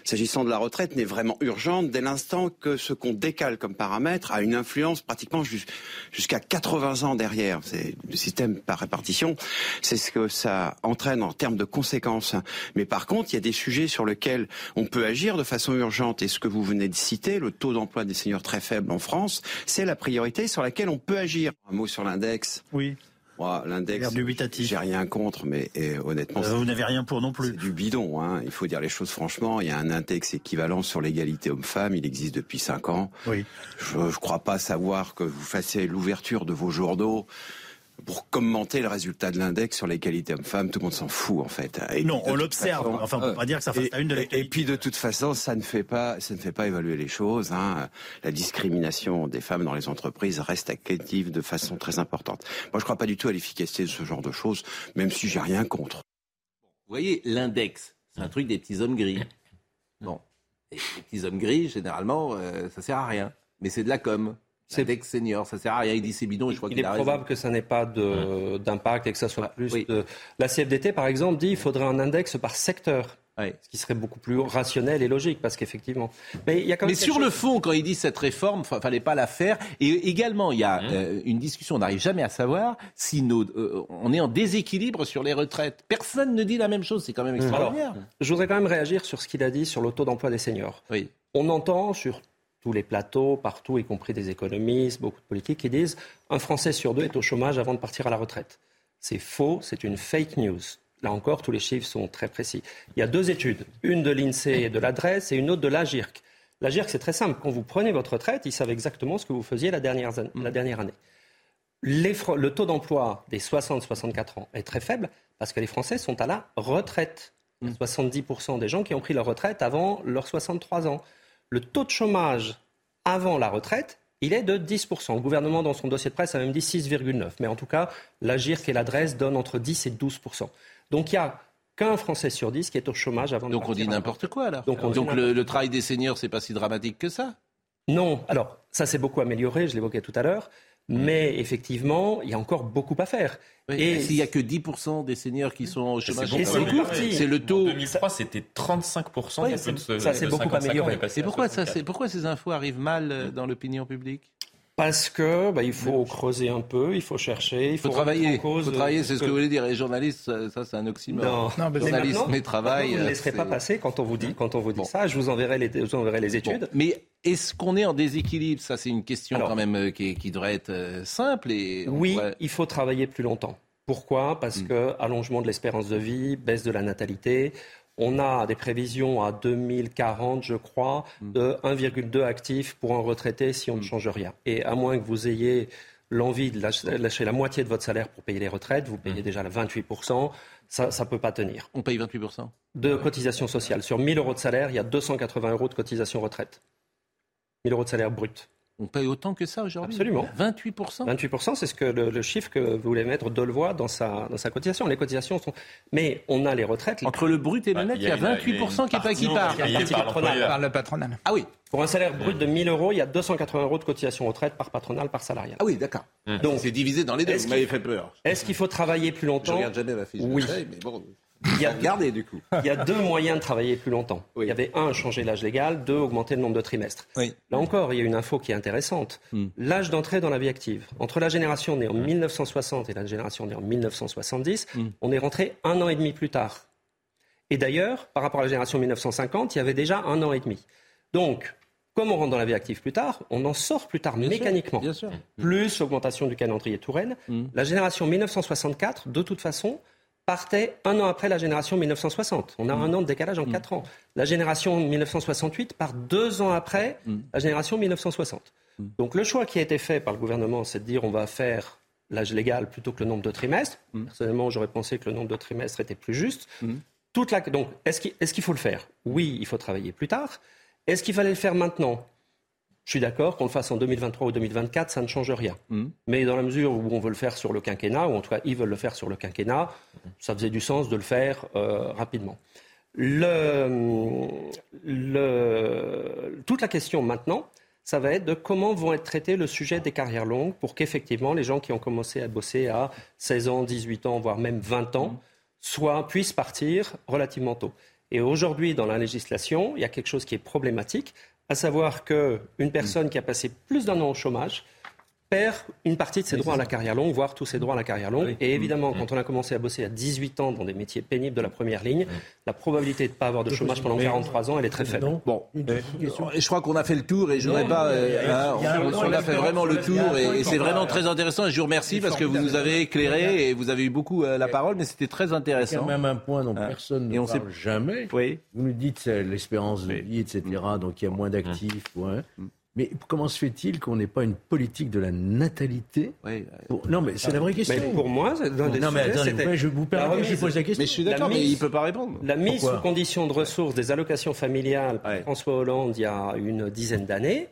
s'agissant de la retraite n'est vraiment urgente dès l'instant que ce qu'on décale comme paramètre a une influence pratiquement jus- jusqu'à 80 ans derrière. C'est le système par répartition, c'est ce que ça entraîne en termes de conséquences. Mais par contre, il y a des sujets sur lesquels on peut agir de façon urgente. Et ce que vous venez de citer, le taux d'emploi des seniors très faible en France, c'est la priorité sur laquelle on peut agir. Un mot sur l'index. Oui. Moi, l'index, j'ai rien contre, mais eh, honnêtement, Euh, vous n'avez rien pour non plus. C'est du bidon. Hein. Il faut dire les choses franchement. Il y a un index équivalent sur l'égalité homme-femme. Il existe depuis cinq ans. Oui. Je ne crois pas savoir que vous fassiez l'ouverture de vos journaux pour commenter le résultat de l'index sur l'égalité homme-femme. Tout le monde s'en fout, en fait. Et Non, on l'observe. façon, Enfin, on peut euh, pas dire que ça fasse et- la une de et- l'actualité. Et puis, de toute façon, ça ne fait pas, ça ne fait pas évaluer les choses. Hein. La discrimination des femmes dans les entreprises reste active de façon très importante. Moi, je ne crois pas du tout à l'efficacité de ce genre de choses, même si j'ai rien contre. Vous voyez, l'index, c'est un truc des petits hommes gris. Bon, et les petits hommes gris, généralement, euh, ça sert à rien. Mais c'est de la com. L'index senior, ça sert à rien. Il dit c'est bidon et je crois Il qu'il est a raison. probable que ça n'ait pas d'impact et que ça soit plus de... La CFDT, par exemple, dit qu'il faudrait un index par secteur. Ce qui serait beaucoup plus rationnel et logique, parce qu'effectivement. Mais il y a quand même Mais quelque sur le fond, quand il dit cette réforme, fa- fallait pas la faire. Et également, il y a euh, une discussion, on n'arrive jamais à savoir si nos, euh, on est en déséquilibre sur les retraites. Personne ne dit la même chose, c'est quand même extraordinaire. Alors, je voudrais quand même réagir sur ce qu'il a dit sur le taux d'emploi des seniors. On entend sur tous les plateaux, partout, y compris des économistes, beaucoup de politiques, qui disent un Français sur deux est au chômage avant de partir à la retraite. C'est faux, c'est une fake news. Là encore, tous les chiffres sont très précis. Il y a deux études, une de l'INSEE et de l'adresse et une autre de l'AGIRC. L'AGIRC, c'est très simple. Quand vous prenez votre retraite, ils savent exactement ce que vous faisiez la dernière, an- la dernière année. Les le taux d'emploi des 60-64 ans est très faible parce que les Français sont à la retraite. Il y a 70% des gens qui ont pris leur retraite avant leurs 63 ans. Le taux de chômage avant la retraite, il est de 10%. Le gouvernement, dans son dossier de presse, a même dit 6,9%. Mais en tout cas, l'AGIRC et l'adresse donnent entre 10 et 12%. Donc il n'y a qu'un Français sur 10 qui est au chômage avant de Donc on dit n'importe quoi alors. Donc, on dit Donc le, le travail des seniors, c'est pas si dramatique que ça? non, alors ça s'est beaucoup amélioré, je l'évoquais tout à l'heure, mais effectivement, il y a encore beaucoup à faire. Et s'il n'y a que 10% des seniors qui sont au chômage, c'est le taux. En 2003, c'était 35%. Ouais, il y a c'est- plus de- ça s'est beaucoup 55 ans, amélioré. Et pourquoi, ça, 64. c'est- pourquoi ces infos arrivent mal euh, dans l'opinion publique? Parce que bah, il faut creuser un peu, il faut chercher, il faut faut, travailler. en Il cause, faut travailler, c'est ce que que- vous voulez dire. Les journalistes, ça, ça, c'est un oxymore. Non, mais Journalisme maintenant- et travail. Vous ne euh, laisserez pas passer quand on vous dit, quand on vous dit ça. Je vous enverrai les, je vous enverrai les études. Bon, mais est-ce qu'on est en déséquilibre? Ça, c'est une question quand même euh, qui, qui devrait être euh, simple. Et Oui, pourrait- il faut travailler plus longtemps. Pourquoi? Hmm. Parce que allongement de l'espérance de vie, baisse de la natalité. On a des prévisions à 2040, je crois, Hmm. de 1,2 actifs pour un retraité si on ne change rien. Et à moins que vous ayez l'envie de lâcher, lâcher la moitié de votre salaire pour payer les retraites, vous payez déjà le 28%, ça ne peut pas tenir. On paye 28%. De cotisation sociale. Sur 1000 euros de salaire, il y a 280 euros de cotisation retraite. 1000 euros de salaire brut. On paye autant que ça aujourd'hui Absolument. 28% 28%, c'est ce que le, le chiffre que voulait mettre Delevoye dans sa, dans sa cotisation. Les cotisations sont. Mais on a les retraites. Entre le brut et le net, il y a 28% qui, est pas qui part. Par le patronal. Ah oui. Pour un salaire brut de 1000 euros, il y a 280 euros de cotisation retraite par patronal, par salarial. Ah oui, d'accord. Donc, c'est divisé dans les deux. est-ce Vous m'avez qu'il- fait peur. Est-ce qu'il faut travailler plus Je longtemps regarde jamais ma fiche. Oui. mais bon. Il y a Regardez du coup. Il y a deux moyens de travailler plus longtemps. Il y avait un, changer l'âge légal, deux, augmenter le nombre de trimestres. Là encore, il y a une info qui est intéressante. Hmm. L'âge d'entrée dans la vie active. Entre la génération née en 1960 et la génération née en 1970, Hmm. on est rentré un an et demi plus tard. Et d'ailleurs, par rapport à la génération 1950, il y avait déjà un an et demi. Donc, comme on rentre dans la vie active plus tard, on en sort plus tard mécaniquement. bien sûr. Plus l'augmentation du calendrier Touraine. La génération 1964, de toute façon, partait un an après la génération 1960. On a un an de décalage en quatre ans. La génération 1968 part deux ans après la génération 1960. Donc le choix qui a été fait par le gouvernement, c'est de dire on va faire l'âge légal plutôt que le nombre de trimestres. Personnellement, j'aurais pensé que le nombre de trimestres était plus juste. Toute la... Donc, est-ce qu'il est qu'il faut le faire? Oui, il faut travailler plus tard. Est-ce qu'il fallait le faire maintenant? Je suis d'accord, qu'on le fasse en 2023 ou 2024, ça ne change rien. Mais dans la mesure où on veut le faire sur le quinquennat, ou en tout cas ils veulent le faire sur le quinquennat, ça faisait du sens de le faire euh, rapidement. Le, le, toute la question maintenant, ça va être de comment vont être traités le sujet des carrières longues pour qu'effectivement les gens qui ont commencé à bosser à 16 ans, 18 ans, voire même 20 ans, soient, puissent partir relativement tôt. Et aujourd'hui, dans la législation, il y a quelque chose qui est problématique, à savoir qu'une personne qui a passé plus d'un an au chômage perd une partie de ses droits à la carrière longue, voire tous ses droits à la carrière longue. Et évidemment, quand on a commencé à bosser à 18 ans dans des métiers pénibles de la première ligne, la probabilité de ne pas avoir de chômage pendant 43 ans, elle est très faible. Bon, et je crois qu'on a fait le tour et je voudrais pas. euh, hein, on, a fait vraiment le tour et, c'est vraiment très intéressant. Et je vous remercie parce que vous nous avez éclairé et vous avez eu beaucoup euh, la parole, mais c'était très Il y a intéressant. quand même un point dont Hein. personne ne parle jamais. Oui. Vous nous dites l'espérance de vie, etc. Donc il y a moins d'actifs. Mais comment se fait-il qu'on n'ait pas une politique de la natalité Pour- Non, mais c'est la vraie question. Mais pour moi, des non, mais attendez, je vous permets, je pose la question. Mais je suis d'accord, mais mise- il peut pas répondre. La mise Pourquoi sous condition de ressources des allocations familiales par François Hollande il y a une dizaine d'années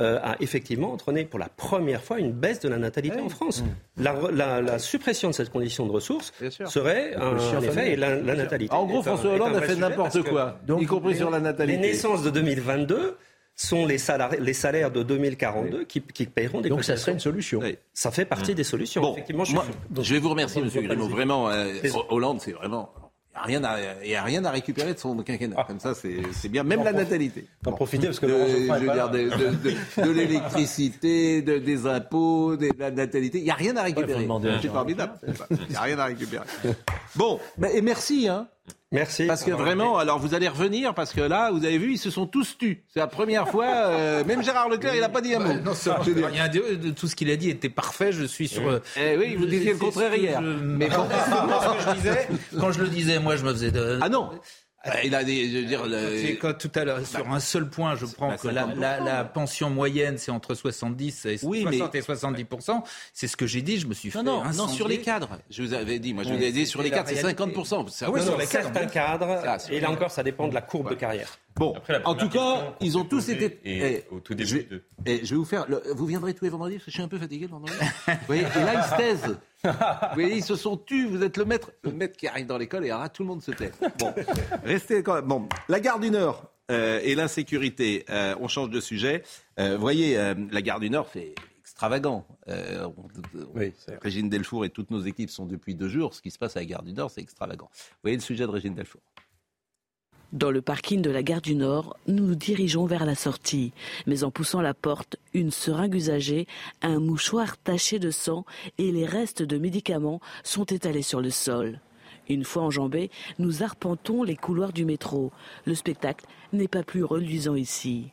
euh, a effectivement entraîné pour la première fois une baisse de la natalité en France. La, la- la suppression de cette condition de ressources serait un, en effet la, la natalité. En gros, François Hollande a fait n'importe quoi, y compris sur la natalité. Les naissances de 2022 sont les, salari- les salaires de 2042 qui, qui paieront des Donc ça serait une solution. Ça fait partie des solutions. Bon, Effectivement, je moi, suis- je vais vous remercier, Monsieur Grimaud. Vraiment, euh. Hollande, c'est vraiment. Il n'y a, rien à- il y a rien à récupérer de son quinquennat. Comme ça, c'est c'est bien. Même la natalité. T'en profiter parce que De, je pas dire, de, de- de- de l'électricité, de- des impôts, de la natalité. Il n'y a rien à récupérer. demander à c'est formidable. Il n'y a rien à récupérer. Bon, bah, et merci. Hein. Merci. Parce que vraiment, alors vous allez revenir, parce que là, vous avez vu, ils se sont tous tus. C'est la première fois, euh, même Gérard Leclerc, il n'a pas dit un mot. Non, ça, Je rien de, de tout ce qu'il a dit était parfait. Je suis sur. euh, Eh oui, vous disiez le contraire hier. je- Mais bon. Moi, ce que je disais, quand je le disais, moi, je me faisais. De... Ah non Il a des. Je veux dire, le- C'est quand tout à l'heure, sur un seul point, je prends bah, que la, 50%. la- la pension moyenne, c'est entre 70 et Oui, 60 mais- et 70% C'est ce que j'ai dit. Je me suis fait Non, non, non, sur les cadres. Je vous avais dit, moi, je vous avais dit, sur les cadres, c'est réalité. 50%. Ça, Ah oui, sur non, les certains cadres, Ça, c'est et là encore, ça dépend de la courbe de carrière. Bon, Après, en tout cas, ils ont tous été. et eh, au tout je, début vais, de- eh, je vais vous faire. le- vous viendrez tous les vendredis parce que je suis un peu fatigué le vendredi. Vous voyez, et là, ils se taisent. Vous voyez, ils se sont tus. Vous êtes le maître, le maître qui arrive dans l'école et alors là, tout le monde se tait. Bon, restez quand même. Bon, la gare du Nord euh, et l'insécurité. euh, on change de sujet. Euh, vous voyez, euh, la gare du Nord, c'est extravagant. Euh, on- Régine Delfour et toutes nos équipes sont depuis deux jours. Ce qui se passe à la gare du Nord, c'est extravagant. Vous voyez le sujet de Régine Delfour. Dans le parking de la gare du Nord, nous nous dirigeons vers la sortie. Mais en poussant la porte, une seringue usagée, un mouchoir taché de sang et les restes de médicaments sont étalés sur le sol. Une fois enjambés, nous arpentons les couloirs du métro. Le spectacle n'est pas plus reluisant ici.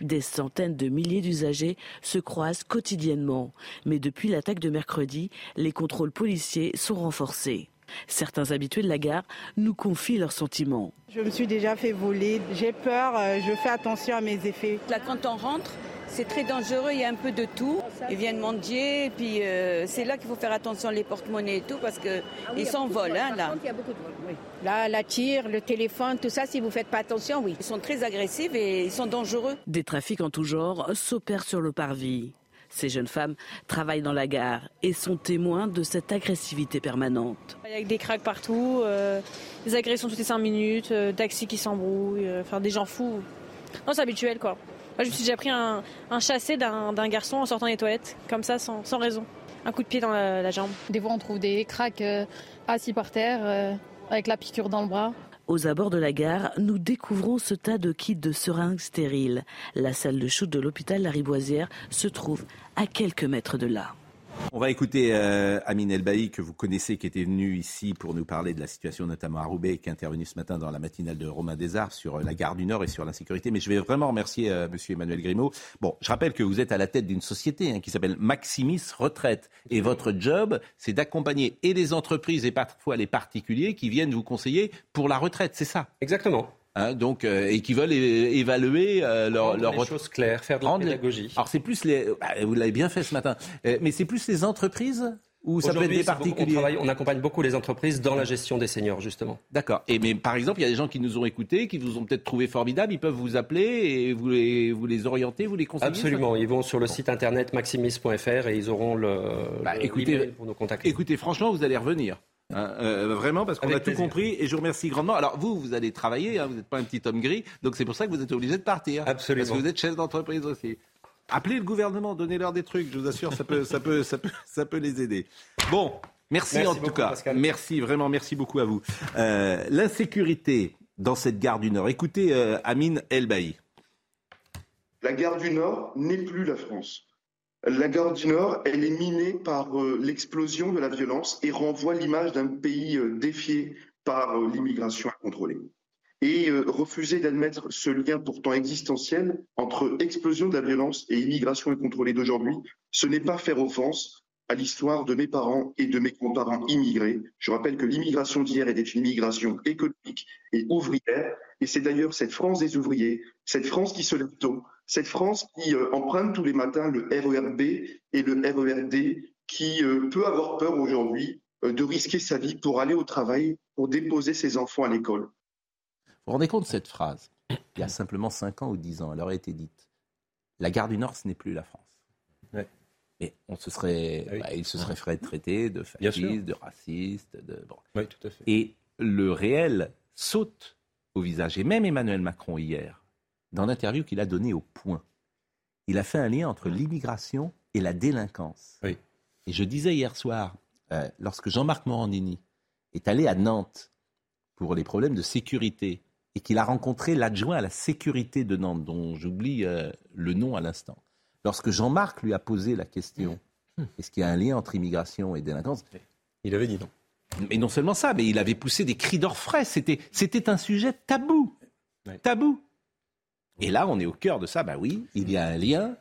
Des centaines de milliers d'usagers se croisent quotidiennement. Mais depuis l'attaque de mercredi, les contrôles policiers sont renforcés. Certains habitués de la gare nous confient leurs sentiments. Je me suis déjà fait voler. J'ai peur, euh, je fais attention à mes effets. Là, quand on rentre, c'est très dangereux, il y a un peu de tout. Ils viennent mendier, et puis euh, c'est là qu'il faut faire attention les porte-monnaies et tout, parce qu'ils s'envolent, hein, là. Là, la tire, le téléphone, tout ça, si vous ne faites pas attention, oui. Ils sont très agressifs et ils sont dangereux. Des trafics en tout genre s'opèrent sur le parvis. Ces jeunes femmes travaillent dans la gare et sont témoins de cette agressivité permanente. Il y a des craques partout, euh, des agressions toutes les 5 minutes, euh, taxis qui s'embrouillent, euh, enfin des gens fous. Non, c'est habituel quoi. Moi, je me suis déjà pris un, un chassé d'un garçon en sortant des toilettes, comme ça, sans, sans raison. Un coup de pied dans la, la jambe. Des fois, on trouve des craques euh, assis par terre, euh, avec la piqûre dans le bras. Aux abords de la gare, nous découvrons ce tas de kits de seringues stériles. La salle de shoot de l'hôpital Lariboisière se trouve à quelques mètres de là. On va écouter euh, Amine Elbaï, que vous connaissez, qui était venu ici pour nous parler de la situation notamment à Roubaix, qui est intervenu ce matin dans la matinale de Romain Desarts sur euh, la gare du Nord et sur l'insécurité. Mais je vais vraiment remercier euh, Monsieur Emmanuel Grimaud. Bon, je rappelle que vous êtes à la tête d'une société hein, qui s'appelle Maximis Retraite. Et votre job, c'est d'accompagner et les entreprises et parfois les particuliers qui viennent vous conseiller pour la retraite, c'est ça? Exactement. Hein, donc, euh, et qui veulent évaluer euh, leur, Rendre leur les choses claires, faire de la les- pédagogie. Alors c'est plus les, bah, vous l'avez bien fait ce matin, Euh, mais c'est plus les entreprises ou ça peut être des beaucoup- on, particuliers. travaille- on accompagne beaucoup les entreprises dans la gestion des seniors, justement. D'accord. Et mais par exemple, il y a des gens qui nous ont écoutés, qui vous ont peut-être trouvé formidable, ils peuvent vous appeler et vous les, vous les orienter, vous les conseiller. Absolument. Ils vont sur le site internet maximis.fr et ils auront le, Bah, le écoutez, email pour nous contacter. Écoutez, franchement, vous allez revenir. Hein, euh, vraiment, parce qu'on a tout compris et je vous remercie grandement. Alors vous, vous allez travailler, hein, vous n'êtes pas un petit homme gris, donc c'est pour ça que vous êtes obligé de partir. Absolument. Parce que vous êtes chef d'entreprise aussi. Appelez le gouvernement, donnez-leur des trucs, je vous assure, ça peut, ça peut, ça peut, ça peut les aider. Bon, merci, Merci en tout cas. Pascal. Merci, vraiment, merci beaucoup à vous. Euh, L'insécurité dans cette gare du Nord. Écoutez euh, Amine Elbaï. La gare du Nord n'est plus la France. La gare du Nord, elle est minée par euh, l'explosion de la violence et renvoie l'image d'un pays euh, défié par euh, l'immigration incontrôlée. Et refuser d'admettre ce lien pourtant existentiel entre explosion de la violence et immigration incontrôlée d'aujourd'hui, ce n'est pas faire offense à l'histoire de mes parents et de mes grands-parents immigrés. Je rappelle que l'immigration d'hier était une immigration économique et ouvrière, et c'est d'ailleurs cette France des ouvriers, cette France qui se lève tôt, cette France qui euh, emprunte tous les matins le RERB et le RERD, qui euh, peut avoir peur aujourd'hui euh, de risquer sa vie pour aller au travail, pour déposer ses enfants à l'école. Vous vous rendez compte de cette phrase? Il y a simplement 5 ans ou 10 ans, elle aurait été dite. La gare du Nord, ce n'est plus la France. Mais on se serait, bah, il se serait fait traiter de fasciste, de raciste. De, bon. Oui, tout à fait. Et le réel saute au visage. Et même Emmanuel Macron, hier, dans l'interview qu'il a donnée au Point, il a fait un lien entre l'immigration et la délinquance. Et je disais hier soir, euh, lorsque Jean-Marc Morandini est allé à Nantes pour les problèmes de sécurité et qu'il a rencontré l'adjoint à la sécurité de Nantes, dont j'oublie euh, le nom à l'instant, lorsque Jean-Marc lui a posé la question est-ce qu'il y a un lien entre immigration et délinquance? Il avait dit non. Mais non seulement ça, mais il avait poussé des cris d'orfraie. C'était, c'était un sujet tabou. Tabou. Et là, on est au cœur de ça. Bah oui, il y a un lien,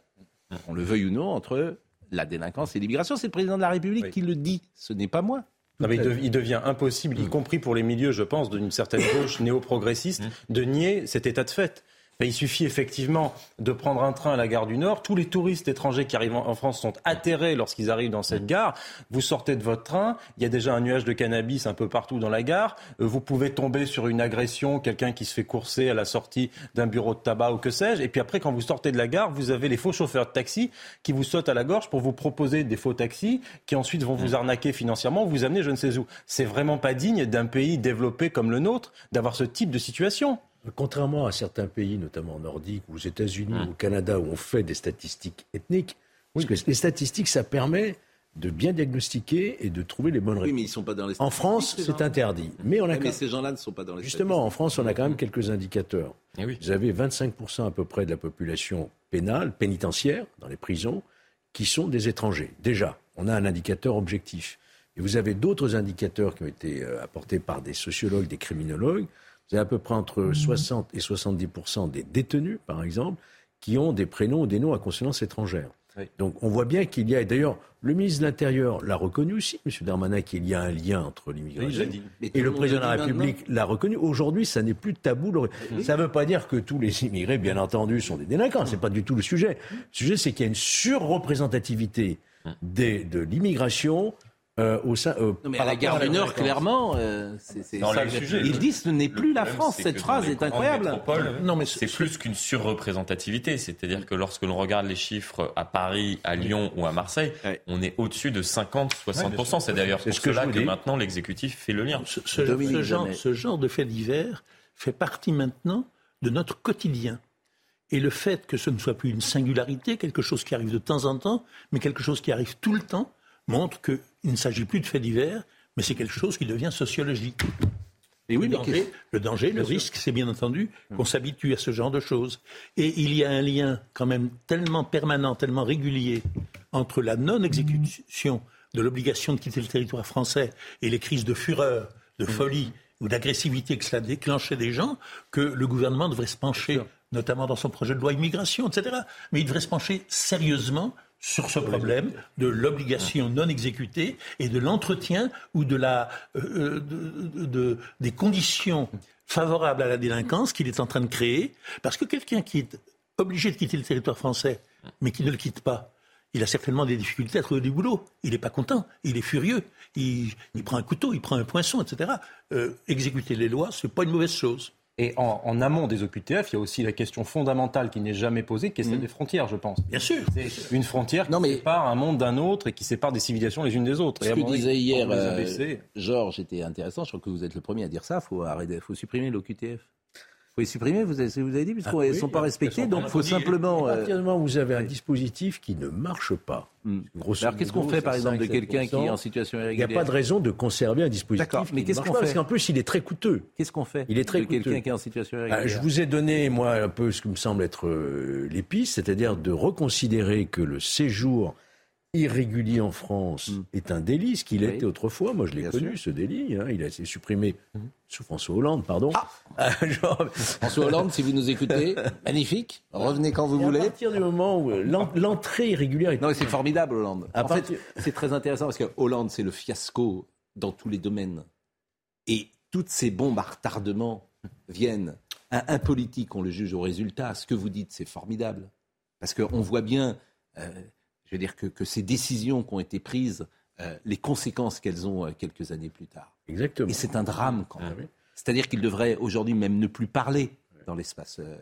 on le veuille ou non, entre la délinquance et l'immigration. C'est le président de la République qui le dit. Ce n'est pas moi. Non, mais il, dev- il devient impossible, y compris pour les milieux, je pense, d'une certaine gauche néo-progressiste, de nier cet état de fait. Il suffit effectivement de prendre un train à la gare du Nord. Tous les touristes étrangers qui arrivent en France sont atterrés lorsqu'ils arrivent dans cette gare. Vous sortez de votre train, il y a déjà un nuage de cannabis un peu partout dans la gare. Euh, Vous pouvez tomber sur une agression, quelqu'un qui se fait courser à la sortie d'un bureau de tabac ou que sais-je. Et puis après, quand vous sortez de la gare, vous avez les faux chauffeurs de taxi qui vous sautent à la gorge pour vous proposer des faux taxis qui ensuite vont vous arnaquer financièrement, vous amener je ne sais où. C'est vraiment pas digne d'un pays développé comme le nôtre d'avoir ce type de situation. Contrairement à certains pays, notamment nordiques, ou aux États-Unis, ou au Canada, où on fait des statistiques ethniques, parce que les statistiques, ça permet de bien diagnostiquer et de trouver les bonnes réponses. Oui, mais ils ne sont pas dans les En France, c'est interdit. Mais on a mais même- ces gens-là ne sont pas dans les Justement, en France, on a quand même quelques indicateurs. Eh Vous avez 25% à peu près de la population pénale, pénitentiaire, dans les prisons, qui sont des étrangers. Déjà, on a un indicateur objectif. Et vous avez d'autres indicateurs qui ont été euh, apportés par des sociologues, des criminologues. Vous avez à peu près entre 60 et 70% des détenus, par exemple, qui ont des prénoms ou des noms à consonance étrangère. Donc on voit bien qu'il y a, et d'ailleurs le ministre de l'Intérieur l'a reconnu aussi, M. Darmanin, qu'il y a un lien entre Oui, l'immigration. il l'a dit. Mais tout et le président de la République l'a reconnu. Aujourd'hui, ça n'est plus tabou. Le- Ça ne veut pas dire que tous les immigrés, bien entendu, sont des délinquants. C'est pas du tout le sujet. Le sujet, c'est qu'il y a une surreprésentativité des- de l'immigration euh, au sein. euh, Non, mais par à la gare du Nord, clairement, euh, c'est ça sujets. Ils disent ce n'est plus la France. Cette que phrase est incroyable. métropoles, Non, mais c'est plus qu'une surreprésentativité. C'est-à-dire que lorsque l'on regarde les chiffres à Paris, à Lyon ou à Marseille, on est au-dessus de 50-60%. c'est d'ailleurs C'est pour ce que cela que, dis. maintenant l'exécutif fait le lien. Ce, ce- ce genre, ce genre de fait divers fait partie maintenant de notre quotidien. Et le fait que ce ne soit plus une singularité, quelque chose qui arrive de temps en temps, mais quelque chose qui arrive tout le temps, montre qu'il ne s'agit plus de faits divers, mais c'est quelque chose qui devient sociologique. Et oui, le, danger, le danger, le risque, c'est bien entendu qu'on s'habitue à ce genre de choses. Et il y a un lien quand même tellement permanent, tellement régulier entre la non-exécution de l'obligation de quitter le territoire français et les crises de fureur, de folie ou d'agressivité que cela déclenchait des gens, que le gouvernement devrait se pencher, notamment dans son projet de loi immigration, etc. Mais il devrait se pencher sérieusement sur ce problème de l'obligation non exécutée et de l'entretien ou de la, euh, de, des conditions favorables à la délinquance qu'il est en train de créer. Parce que quelqu'un qui est obligé de quitter le territoire français, mais qui ne le quitte pas, il a certainement des difficultés à trouver du boulot. Il n'est pas content, il est furieux, il, prend un couteau, il prend un poinçon, etc. Euh, exécuter les lois, ce n'est pas une mauvaise chose. Et en, amont des OQTF, il y a aussi la question fondamentale qui n'est jamais posée, qui est celle mmh. des frontières, je pense. Bien sûr. C'est une frontière qui sépare un monde d'un autre et qui sépare des civilisations les unes des autres. Ce que disait hier euh, Georges était intéressant. Je crois que vous êtes le premier à dire ça. Il faut, faut supprimer l'OQTF faut les supprimer, vous avez, vous avez dit, parce qu'elles ne sont pas respectées, donc il faut simplement... À partir du moment où vous avez un dispositif qui ne marche pas, hmm. Alors qu'est-ce qu'on fait, par exemple, de quelqu'un qui est en situation irrégulière Il n'y a pas de raison de conserver un dispositif mais qu'est-ce qu'on fait Parce qu'en plus, il est très coûteux. Qu'est-ce qu'on fait Il est très de quelqu'un qui est en situation ah, irrégulière Je vous ai donné, moi, un peu ce qui me semble être euh, l'épice, c'est-à-dire de reconsidérer que le séjour irrégulier en France mm. est un délit, ce qu'il était autrefois. Moi, je l'ai connu, ce délit. Hein. Il a été supprimé mm. sous François Hollande, pardon. Ah. François Hollande, si vous nous écoutez, magnifique. Revenez quand vous voulez. À partir du moment où l'entrée irrégulière est... Non, c'est formidable, Hollande. en fait, c'est très intéressant parce que Hollande, c'est le fiasco dans tous les domaines. Et toutes ces bombes à retardement viennent. Un, politique, on le juge au résultat. Ce que vous dites, c'est formidable. Parce qu'on voit bien... Euh, je veux dire que, ces décisions qui ont été prises, euh, les conséquences qu'elles ont euh, quelques années plus tard. Exactement. Et c'est un drame quand même. Ah C'est-à-dire qu'il devrait aujourd'hui même ne plus parler dans l'espace. Euh,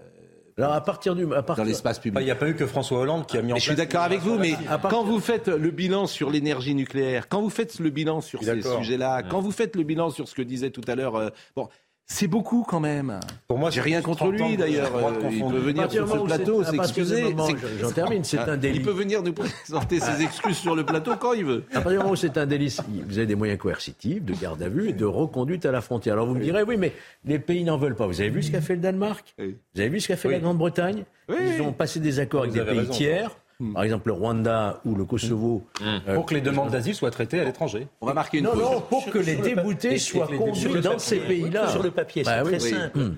alors à partir du dans l'espace public. Il n'y a pas eu que François Hollande qui a mis en place. Je suis d'accord avec vous, mais quand vous faites le bilan sur l'énergie nucléaire, quand vous faites le bilan sur ces sujets-là, quand vous faites le bilan sur ce que disait tout à l'heure, bon, c'est beaucoup quand même. Pour moi, j'ai rien contre lui d'ailleurs. Il peut venir sur ce plateau s'excuser. J'en termine. C'est un délit. Il peut venir nous présenter ses excuses sur le plateau quand il veut. À partir du moment où c'est un délit, vous avez des moyens coercitifs, de garde à vue et de reconduite à la frontière. Alors vous me direz, oui, mais les pays n'en veulent pas. Vous avez vu ce qu'a fait le Danemark? Vous avez vu ce qu'a fait la Grande-Bretagne? Ils ont passé des accords avec des pays tiers Hmm. par exemple le Rwanda ou le Kosovo. Hmm. Euh, pour que les demandes d'asile soient traitées à l'étranger. On va marquer une non, pause. Non, pour que les déboutés soient conduits dans ces pays-là. Sur le papier, c'est bah très simple. Hmm.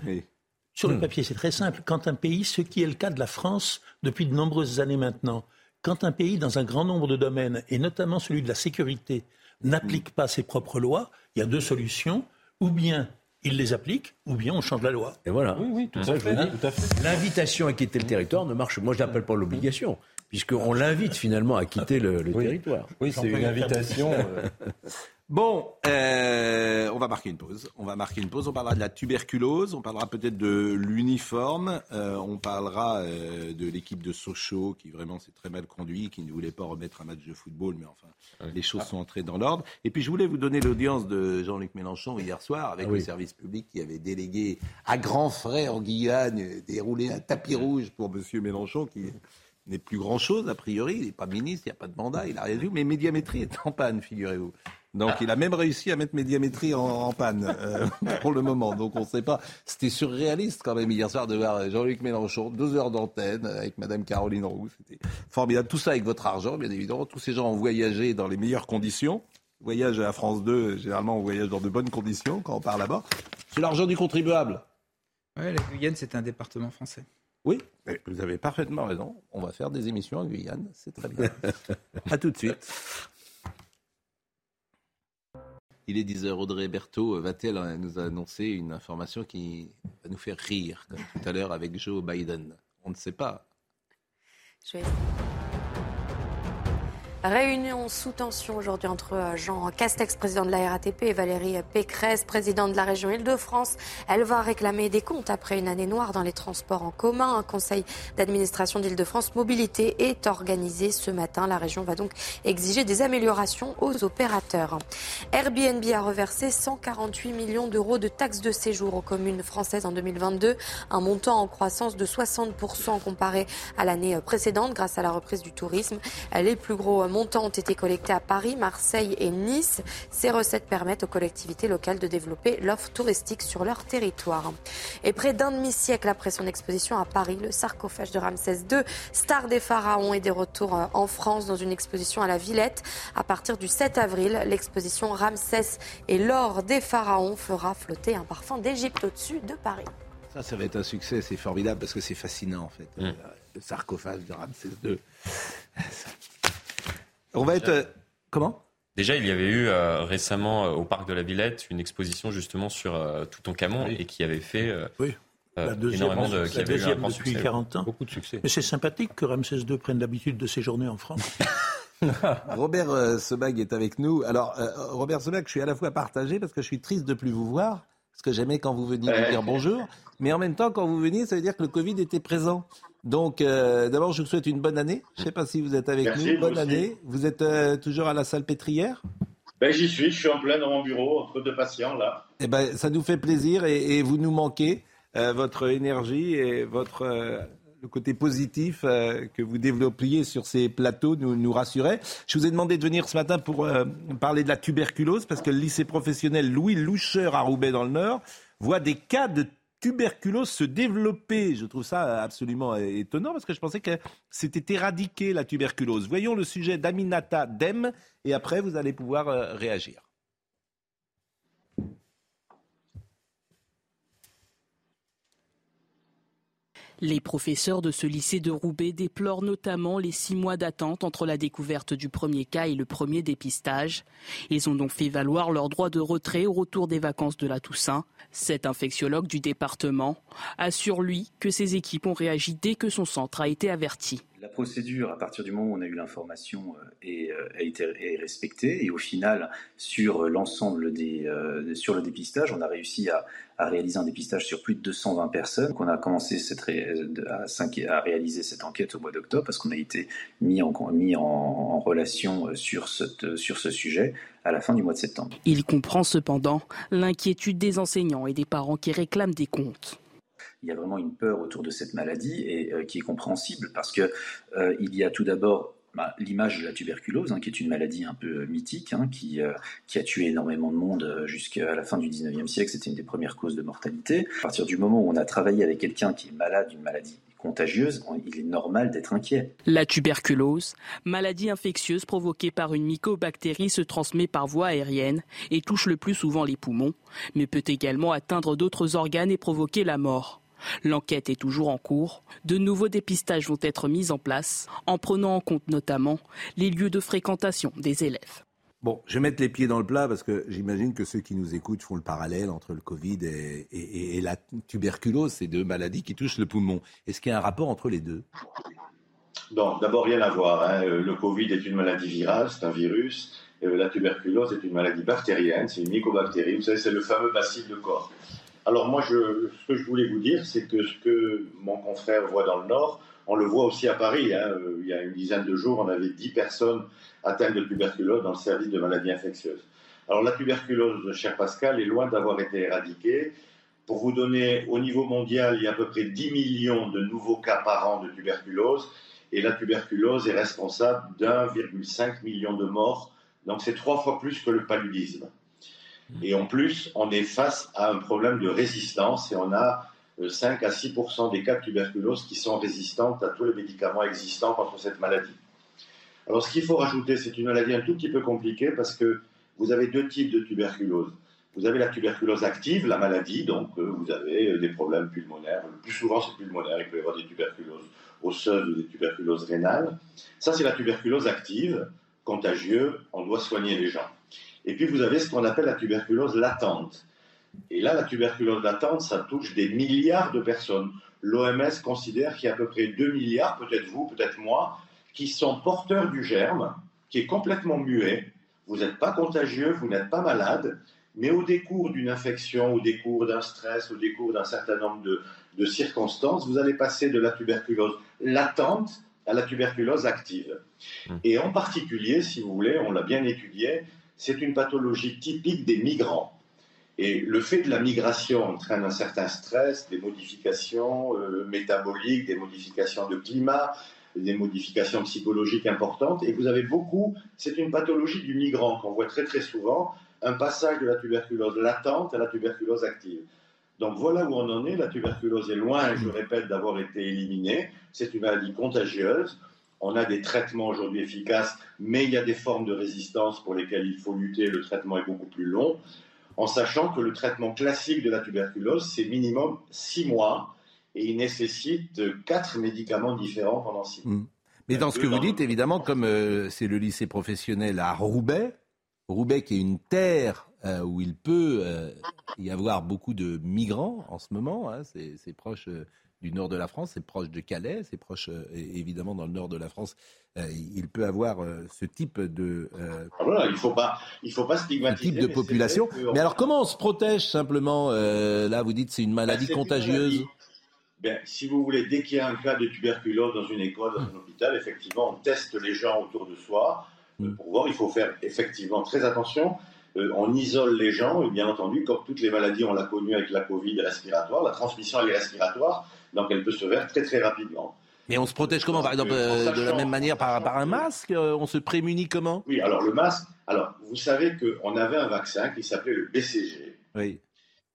Sur le papier, c'est très simple. Quand un pays, ce qui est le cas de la France depuis de nombreuses années maintenant, quand un pays, dans un grand nombre de domaines, et notamment celui de la sécurité, n'applique pas ses propres lois, il y a deux solutions. Ou bien il les applique, ou bien on change la loi. Et voilà. Oui, oui, tout, à, fait, L'invitation à quitter le territoire ne marche. Moi, je n'appelle pas l'obligation puisqu'on l'invite finalement à quitter le, territoire. Oui, c'est une invitation. Euh. Bon, euh, on va marquer une pause. On va marquer une pause. On parlera de la tuberculose. On parlera peut-être de l'uniforme. Euh, on parlera de l'équipe de Sochaux qui vraiment s'est très mal conduit, qui ne voulait pas remettre un match de football, mais enfin, les choses sont entrées dans l'ordre. Et puis je voulais vous donner l'audience de Jean-Luc Mélenchon hier soir avec ah le service public qui avait délégué à grands frais en Guyane déroulé un tapis rouge pour Monsieur Mélenchon qui n'est plus grand-chose, a priori. Il n'est pas ministre, il n'y a pas de mandat, il n'a rien vu. Mais Médiamétrie est en panne, figurez-vous. Donc il a même réussi à mettre Médiamétrie en, panne euh, pour le moment. Donc on ne sait pas. C'était surréaliste quand même hier soir de voir Jean-Luc Mélenchon, deux heures d'antenne avec Madame Caroline Roux. C'était formidable. Tout ça avec votre argent, bien évidemment. Tous ces gens ont voyagé dans les meilleures conditions. Voyage à France 2, généralement on voyage dans de bonnes conditions quand on part là-bas. C'est l'argent du contribuable. Oui, la Guyane, c'est un département français. Oui, vous avez parfaitement raison. On va faire des émissions en Guyane, c'est très bien. à tout de suite. Il est 10h, Audrey Berthaud va-t-elle nous annoncer une information qui va nous faire rire, comme tout à l'heure avec Joe Biden? On ne sait pas. Je Réunion sous tension aujourd'hui entre euh, Jean Castex, président de la RATP, et Valérie Pécresse, présidente de la région Île-de-France. Elle va réclamer des comptes après une année noire dans les transports en commun. Un conseil d'administration d'Île-de-France Mobilité est organisé ce matin. La région va donc exiger des améliorations aux opérateurs. Airbnb a reversé 148 millions d'euros de taxes de séjour aux communes françaises en 2022, un montant en croissance de 60% comparé à l'année précédente grâce à la reprise du tourisme. Les plus gros montants ont été collectés à Paris, Marseille et Nice. Ces recettes permettent aux collectivités locales de développer l'offre touristique sur leur territoire. Et près d'un demi-siècle après son exposition à Paris, le sarcophage de Ramsès II, star des pharaons, est de retour euh, en France dans une exposition à la Villette. À partir du 7 avril, l'exposition Ramsès et l'or des pharaons fera flotter un parfum d'Égypte au-dessus de Paris. Ça, ça va être un succès, c'est formidable parce que c'est fascinant en fait. Mm. Le sarcophage de Ramsès II. On va être. euh, comment? Déjà, il y avait eu euh, récemment euh, au parc de la Villette une exposition justement sur euh, Toutankhamon et qui avait fait euh, euh, La deuxième, énormément de, qui la avait eu un deuxième depuis succès. 40 ans. Beaucoup de succès. Mais c'est sympathique que Ramsès II prenne l'habitude de séjourner en France. Robert Sebag est avec nous. Alors, euh, Robert Sebag, je suis à la fois partagé parce que je suis triste de plus vous voir, parce que j'aimais quand vous veniez me dire bonjour, mais en même temps, quand vous veniez, ça veut dire que le Covid était présent. Donc, euh, d'abord, je vous souhaite une bonne année. Je ne sais pas si vous êtes avec Merci, nous. Bonne aussi. année. Vous êtes euh, toujours à la salle pétrière? Ben, j'y suis, je suis en plein dans mon bureau, entre deux patients, là. Eh ben, ça nous fait plaisir et, et vous nous manquez. Euh, votre énergie et votre le côté positif que vous développiez sur ces plateaux nous, nous rassurait. Je vous ai demandé de venir ce matin pour parler de la tuberculose parce que le lycée professionnel Louis Loucheur à Roubaix dans le Nord voit des cas de tuberculose se développer. Je trouve ça absolument euh, étonnant parce que je pensais que c'était éradiqué la tuberculose. Voyons le sujet d'Aminata Dem et après vous allez pouvoir euh, réagir. Les professeurs de ce lycée de Roubaix déplorent notamment les six mois d'attente entre la découverte du premier cas et le premier dépistage. Ils ont donc fait valoir leur droit de retrait au retour des vacances de la Toussaint. Cet infectiologue du département assure, lui, que ses équipes ont réagi dès que son centre a été averti. La procédure, à partir du moment où on a eu l'information, euh, est, euh, est respectée. Et au final, sur l'ensemble des, euh, sur le dépistage, on a réussi à, réaliser un dépistage sur plus de 220 personnes. Donc on a commencé cette à, réaliser cette enquête au mois d'octobre parce qu'on a été mis en, relation euh, sur ce sujet à la fin du mois de septembre. Il comprend cependant l'inquiétude des enseignants et des parents qui réclament des comptes. Il y a vraiment une peur autour de cette maladie et euh, qui est compréhensible parce que euh, il y a tout d'abord bah, l'image de la tuberculose, hein, qui est une maladie un peu mythique, hein, qui, euh, qui a tué énormément de monde jusqu'à la fin du 19e siècle. C'était une des premières causes de mortalité. À partir du moment où on a travaillé avec quelqu'un qui est malade d'une maladie contagieuse, on- il est normal d'être inquiet. La tuberculose, maladie infectieuse provoquée par une mycobactérie, se transmet par voie aérienne et touche le plus souvent les poumons, mais peut également atteindre d'autres organes et provoquer la mort. L'enquête est toujours en cours. De nouveaux dépistages vont être mis en place, en prenant en compte notamment les lieux de fréquentation des élèves. Bon, je vais mettre les pieds dans le plat parce que j'imagine que ceux qui nous écoutent font le parallèle entre le Covid et, et- et la tuberculose, ces deux maladies qui touchent le poumon. Est-ce qu'il y a un rapport entre les deux? Non, d'abord, rien à voir. hein. Euh, Le Covid est une maladie virale, c'est un virus. Euh, La tuberculose est une maladie bactérienne, c'est une mycobactérie. Vous savez, c'est le fameux bacille de corps. Alors moi, ce que je voulais vous dire, c'est que ce que mon confrère voit dans le Nord, on le voit aussi à Paris. hein. Euh, Il y a une dizaine de jours, on avait 10 personnes atteintes de tuberculose dans le service de maladies infectieuses. Alors la tuberculose, cher Pascal, est loin d'avoir été éradiquée. Pour vous donner, au niveau mondial, il y a à peu près 10 millions de nouveaux cas par an de tuberculose. Et la tuberculose est responsable d'1,5 million de morts. Donc c'est trois fois plus que le paludisme. Et en plus, on est face à un problème de résistance et on a euh, 5 à 6 des cas de tuberculose qui sont résistantes à tous les médicaments existants contre cette maladie. Alors ce qu'il faut rajouter, c'est une maladie un tout petit peu compliquée parce que vous avez deux types de tuberculose. Vous avez la tuberculose active, la maladie, donc euh, vous avez euh, des problèmes pulmonaires. Le plus souvent, c'est pulmonaire. Il peut y avoir des tuberculoses osseuses ou des tuberculoses rénales. Ça, c'est la tuberculose active, contagieuse. On doit soigner les gens. Et puis, vous avez ce qu'on appelle la tuberculose latente. Et là, la tuberculose latente, ça touche des milliards de personnes. L'OMS considère qu'il y a à peu près 2 milliards, peut-être vous, peut-être moi, qui sont porteurs du germe, qui est complètement muet. Vous n'êtes pas contagieux, vous n'êtes pas malade, mais au décours d'une infection, au décours d'un stress, au décours d'un certain nombre de, de circonstances, vous allez passer de la tuberculose latente à la tuberculose active. Et en particulier, si vous voulez, on l'a bien étudié, c'est une pathologie typique des migrants. Et le fait de la migration entraîne un certain stress, des modifications euh, métaboliques, des modifications de climat, des modifications psychologiques importantes. Et vous avez beaucoup, c'est une pathologie du migrant qu'on voit très très souvent, un passage de la tuberculose latente à la tuberculose active. Donc voilà où on en est. La tuberculose est loin, je répète, d'avoir été éliminée. C'est une maladie contagieuse. On a des traitements aujourd'hui efficaces, mais il y a des formes de résistance pour lesquelles il faut lutter. Le traitement est beaucoup plus long. en sachant que le traitement classique de la tuberculose, c'est minimum six mois et il nécessite quatre médicaments différents pendant six mois. Mm. Mais dans ce que vous dites, évidemment, comme euh, c'est le lycée professionnel à Roubaix, Roubaix qui est une terre euh, où il peut euh, y avoir beaucoup de migrants en ce moment, hein, c'est proche du nord de la France, c'est proche de Calais, c'est proche évidemment dans le nord de la France, il peut avoir ce type de... Ah, voilà, il ne faut pas, il faut pas stigmatiser. type de population. Mais alors comment on se protège simplement Là, vous dites c'est une maladie bah, contagieuse. Bien, si vous voulez, dès qu'il y a un cas de tuberculose dans une école, dans un hôpital, effectivement, on teste les gens autour de soi euh, pour voir. Il faut faire effectivement très attention. Euh, on isole les gens, et bien entendu, comme toutes les maladies, on l'a connu avec la Covid respiratoire, la transmission elle est respiratoire, donc elle peut se faire très très rapidement. Mais on se protège comment Par exemple, euh, de la même manière par, par un masque On se prémunit comment? Oui, alors le masque, alors vous savez qu'on avait un vaccin qui s'appelait le BCG. Oui.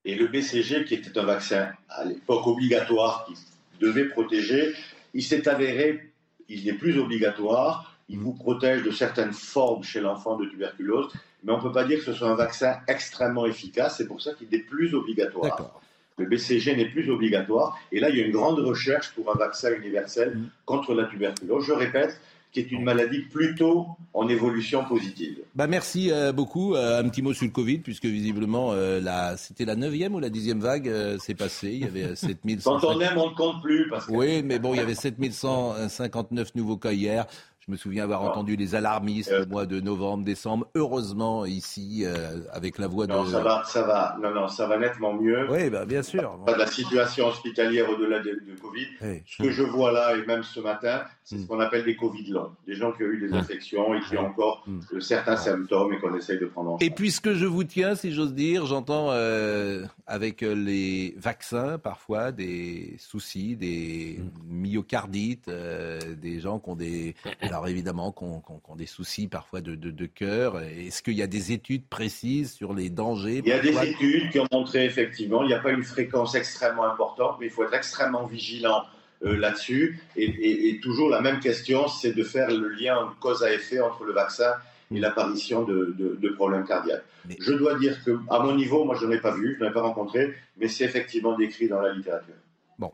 Et le BCG, qui était un vaccin à l'époque obligatoire, qui devait protéger, il s'est avéré, il n'est plus obligatoire, il vous protège de certaines formes chez l'enfant de tuberculose, mais on ne peut pas dire que ce soit un vaccin extrêmement efficace, c'est pour ça qu'il n'est plus obligatoire. Le BCG n'est plus obligatoire, et là, il y a une grande recherche pour un vaccin universel mm. contre la tuberculose. Je répète, qui est une maladie plutôt en évolution positive. Bah merci euh, beaucoup. Euh, un petit mot sur le Covid, puisque visiblement, euh, c'était la neuvième ou la dixième vague, c'est passé. Il y avait 7100. Quand on aime, on ne compte plus. Parce que... Oui, mais bon, il y avait 7159 nouveaux cas hier. Je me souviens avoir entendu les alarmistes au mois de novembre, décembre. Heureusement, ici, euh, avec la voix non, de. Ça va, ça va. Non, non, ça va nettement mieux. Oui, bah, bien sûr. Pas de la situation hospitalière au-delà de, Covid. Ce que je vois là, et même ce matin, c'est ce hmm. qu'on appelle des Covid longs. Des gens qui ont eu des hmm. infections et qui ont encore hmm. certains symptômes et qu'on essaye de prendre en charge. Et puisque je vous tiens, si j'ose dire, j'entends euh, avec les vaccins parfois des soucis, des myocardites, euh, des gens qui ont des alors évidemment, qu'on qu des soucis parfois de, de, cœur. Est-ce qu'il y a des études précises sur les dangers Il y a des études qui ont montré effectivement, il n'y a pas une fréquence extrêmement importante, mais il faut être extrêmement vigilant euh, là-dessus. Et, toujours la même question, c'est de faire le lien cause à effet entre le vaccin et mm. l'apparition de, de, problèmes cardiaques. Je dois dire que, à mon niveau, moi je n'en ai pas vu, je n'en ai pas rencontré, mais c'est effectivement décrit dans la littérature. Bon.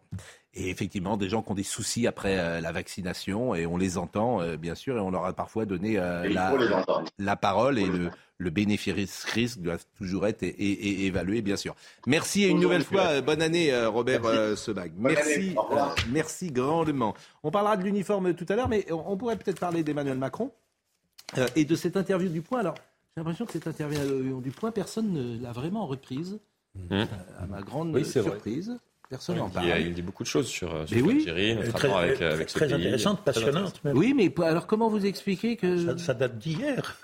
Et effectivement, des gens qui ont des soucis après euh, la vaccination, et on les entend, euh, bien sûr, et on leur a parfois donné euh, la, parole, et le, le bénéfice-risque doit toujours être évalué, bien sûr. Merci et une nouvelle fois, bonne année, Robert Sebag. Merci, merci grandement. On parlera de l'uniforme tout à l'heure, mais on, pourrait peut-être parler d'Emmanuel Macron et de cette interview du Point. Alors, j'ai l'impression que cette interview du Point, personne ne l'a vraiment reprise, mmh. à ma grande surprise. Personne n'en parle. Il dit beaucoup de choses sur, sur oui. notamment avec, avec Très intéressante, passionnante. Oui, mais alors comment vous expliquez que... ça date d'hier.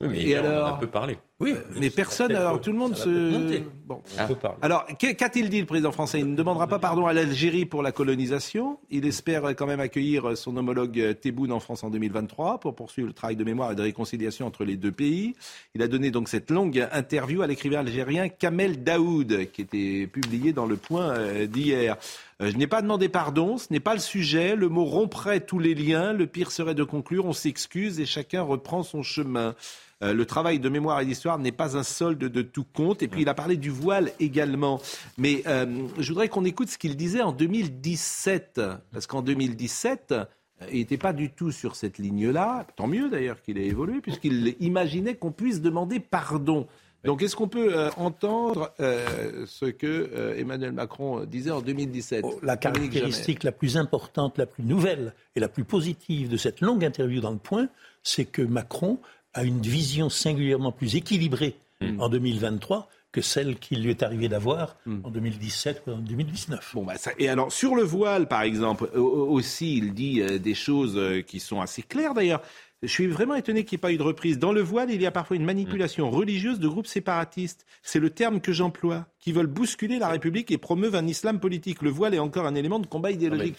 Oui, mais et alors... on a peu parlé. Oui, mais personne, alors tout le monde se. Bon. Ah. Alors, qu'a-t-il dit le président français? Il ne demandera pas pardon à l'Algérie pour la colonisation. Il espère quand même accueillir son homologue Tebboune en France en 2023 pour poursuivre le travail de mémoire et de réconciliation entre les deux pays. Il a donné donc cette longue interview à l'écrivain algérien Kamel Daoud, qui était publié dans Le Point euh, d'hier. Euh, je n'ai pas demandé pardon, ce n'est pas le sujet. Le mot romprait tous les liens. Le pire serait de conclure on s'excuse et chacun reprend son chemin. Euh, le travail de mémoire et d'histoire n'est pas un solde de tout compte. Et puis il a parlé du voile également. Mais euh, je voudrais qu'on écoute ce qu'il disait en 2017. Parce qu'en 2017, euh, il n'était pas du tout sur cette ligne-là. Tant mieux d'ailleurs qu'il ait évolué, puisqu'il imaginait qu'on puisse demander pardon. Donc, est-ce qu'on peut entendre ce que Emmanuel Macron disait en 2017 La caractéristique la plus importante, la plus nouvelle et la plus positive de cette longue interview dans le point, c'est que Macron a une vision singulièrement plus équilibrée mm. en 2023 que celle qu'il lui est arrivé d'avoir mm. en 2017 ou en 2019. Bon, bah et alors, sur le voile, par exemple, aussi, il dit euh, des choses euh, qui sont assez claires d'ailleurs. Je suis vraiment étonné qu'il n'y ait pas eu de reprise. Dans le voile, il y a parfois une manipulation religieuse de groupes séparatistes. C'est le terme que j'emploie, qui veulent bousculer la République et promeuvent un islam politique. Le voile est encore un élément de combat idéologique.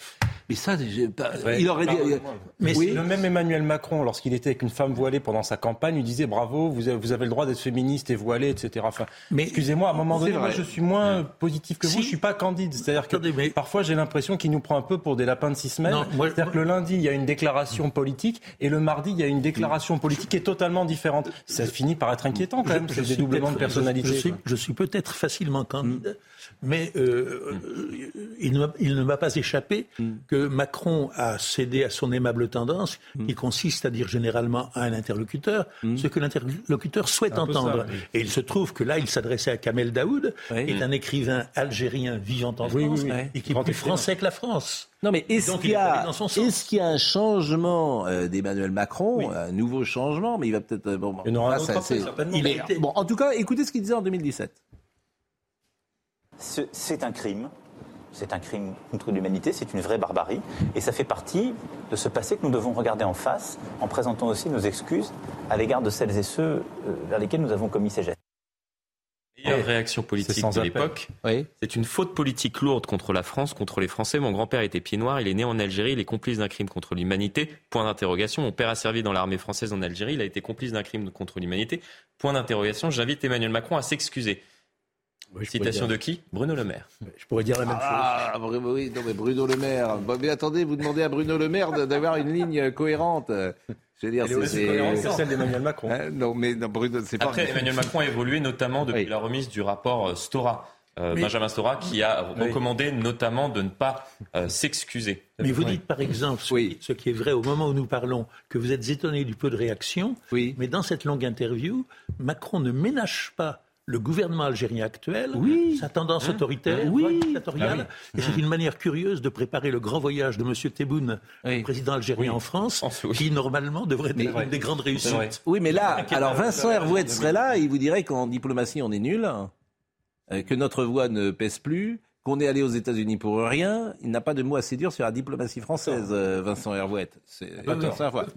Mais ça, Ouais. il aurait dit. Mais oui. le même Emmanuel Macron, lorsqu'il était avec une femme voilée pendant sa campagne, lui disait bravo, vous avez, vous avez le droit d'être féministe et voilée, etc. Enfin, Mais- excusez-moi, à un moment donné, moi, vrai. je suis moins positif que vous. Si. Je suis pas candide. C'est-à-dire que parfois j'ai l'impression qu'il nous prend un peu pour des lapins de six semaines. Moi- C'est-à-dire que le lundi il y a une déclaration politique et le mardi il y a une déclaration politique qui est totalement différente. Ça finit par être inquiétant quand même, Je- ce je suis dédoublement de personnalité. Je, je suis, quoi. je suis peut-être facilement candide, mais euh, euh, il, ne, m'a- il ne m'a pas échappé que Macron a cédé à son aimable tendance, qui consiste à dire généralement à un interlocuteur ce que l'interlocuteur souhaite ça, entendre. oui. Et il se trouve que là, il s'adressait à Kamel Daoud, Oui. qui est un écrivain algérien vivant en Oui, France et qui est plus français que la France. Non, mais est-ce qu'il il y, est a, y un changement euh, d'Emmanuel Macron, un nouveau changement, mais il va peut-être. Bon, Il y en aura là, un autre certainement. Bon, en tout cas, écoutez ce qu'il disait en 2017. Ce- C'est un crime. C'est un crime contre l'humanité, c'est une vraie barbarie. Et ça fait partie de ce passé que nous devons regarder en face en présentant aussi nos excuses à l'égard de celles et ceux euh, vers lesquels nous avons commis ces gestes. meilleure réaction C'est politique sans de l'époque. C'est une faute politique lourde contre la France, contre les Français. Mon grand-père était pied noir, il est né en Algérie, il est complice d'un crime contre l'humanité. Point d'interrogation. Mon père a servi dans l'armée française en Algérie, il a été complice d'un crime contre l'humanité. Point d'interrogation. J'invite Emmanuel Macron à s'excuser. Citation de qui? Bruno Le Maire. Je pourrais dire la même Ah, Bruno- oui, non, mais Bruno Le Maire. Bon, mais attendez, vous demandez à Bruno Le Maire d'avoir une ligne cohérente. Je veux dire, c'est- celle d'Emmanuel Macron. Hein, non, mais non, Bruno, c'est pas. Après, Emmanuel Macron a évolué notamment depuis la remise du rapport euh, Stora. Euh, Mais- Benjamin Stora qui a Oui. recommandé notamment de ne pas euh, s'excuser. Mais vous dites par exemple, ce, qui, ce qui est vrai au moment où nous parlons, que vous êtes étonné du peu de réaction, mais dans cette longue interview, Macron ne ménage pas le gouvernement algérien actuel, sa tendance autoritaire, voire dictatoriale. Ah Et c'est une manière curieuse de préparer le grand voyage de M. Tebboune, le président algérien en France, qui normalement devrait être une des grandes réussites. Oui, mais là, alors Vincent Hervouet serait là, il vous dirait qu'en diplomatie, on est nul, euh, que notre voix ne pèse plus, qu'on est allé aux États-Unis pour rien. Il n'a pas de mot assez dur sur la diplomatie française, euh, Vincent Hervouet. C'est.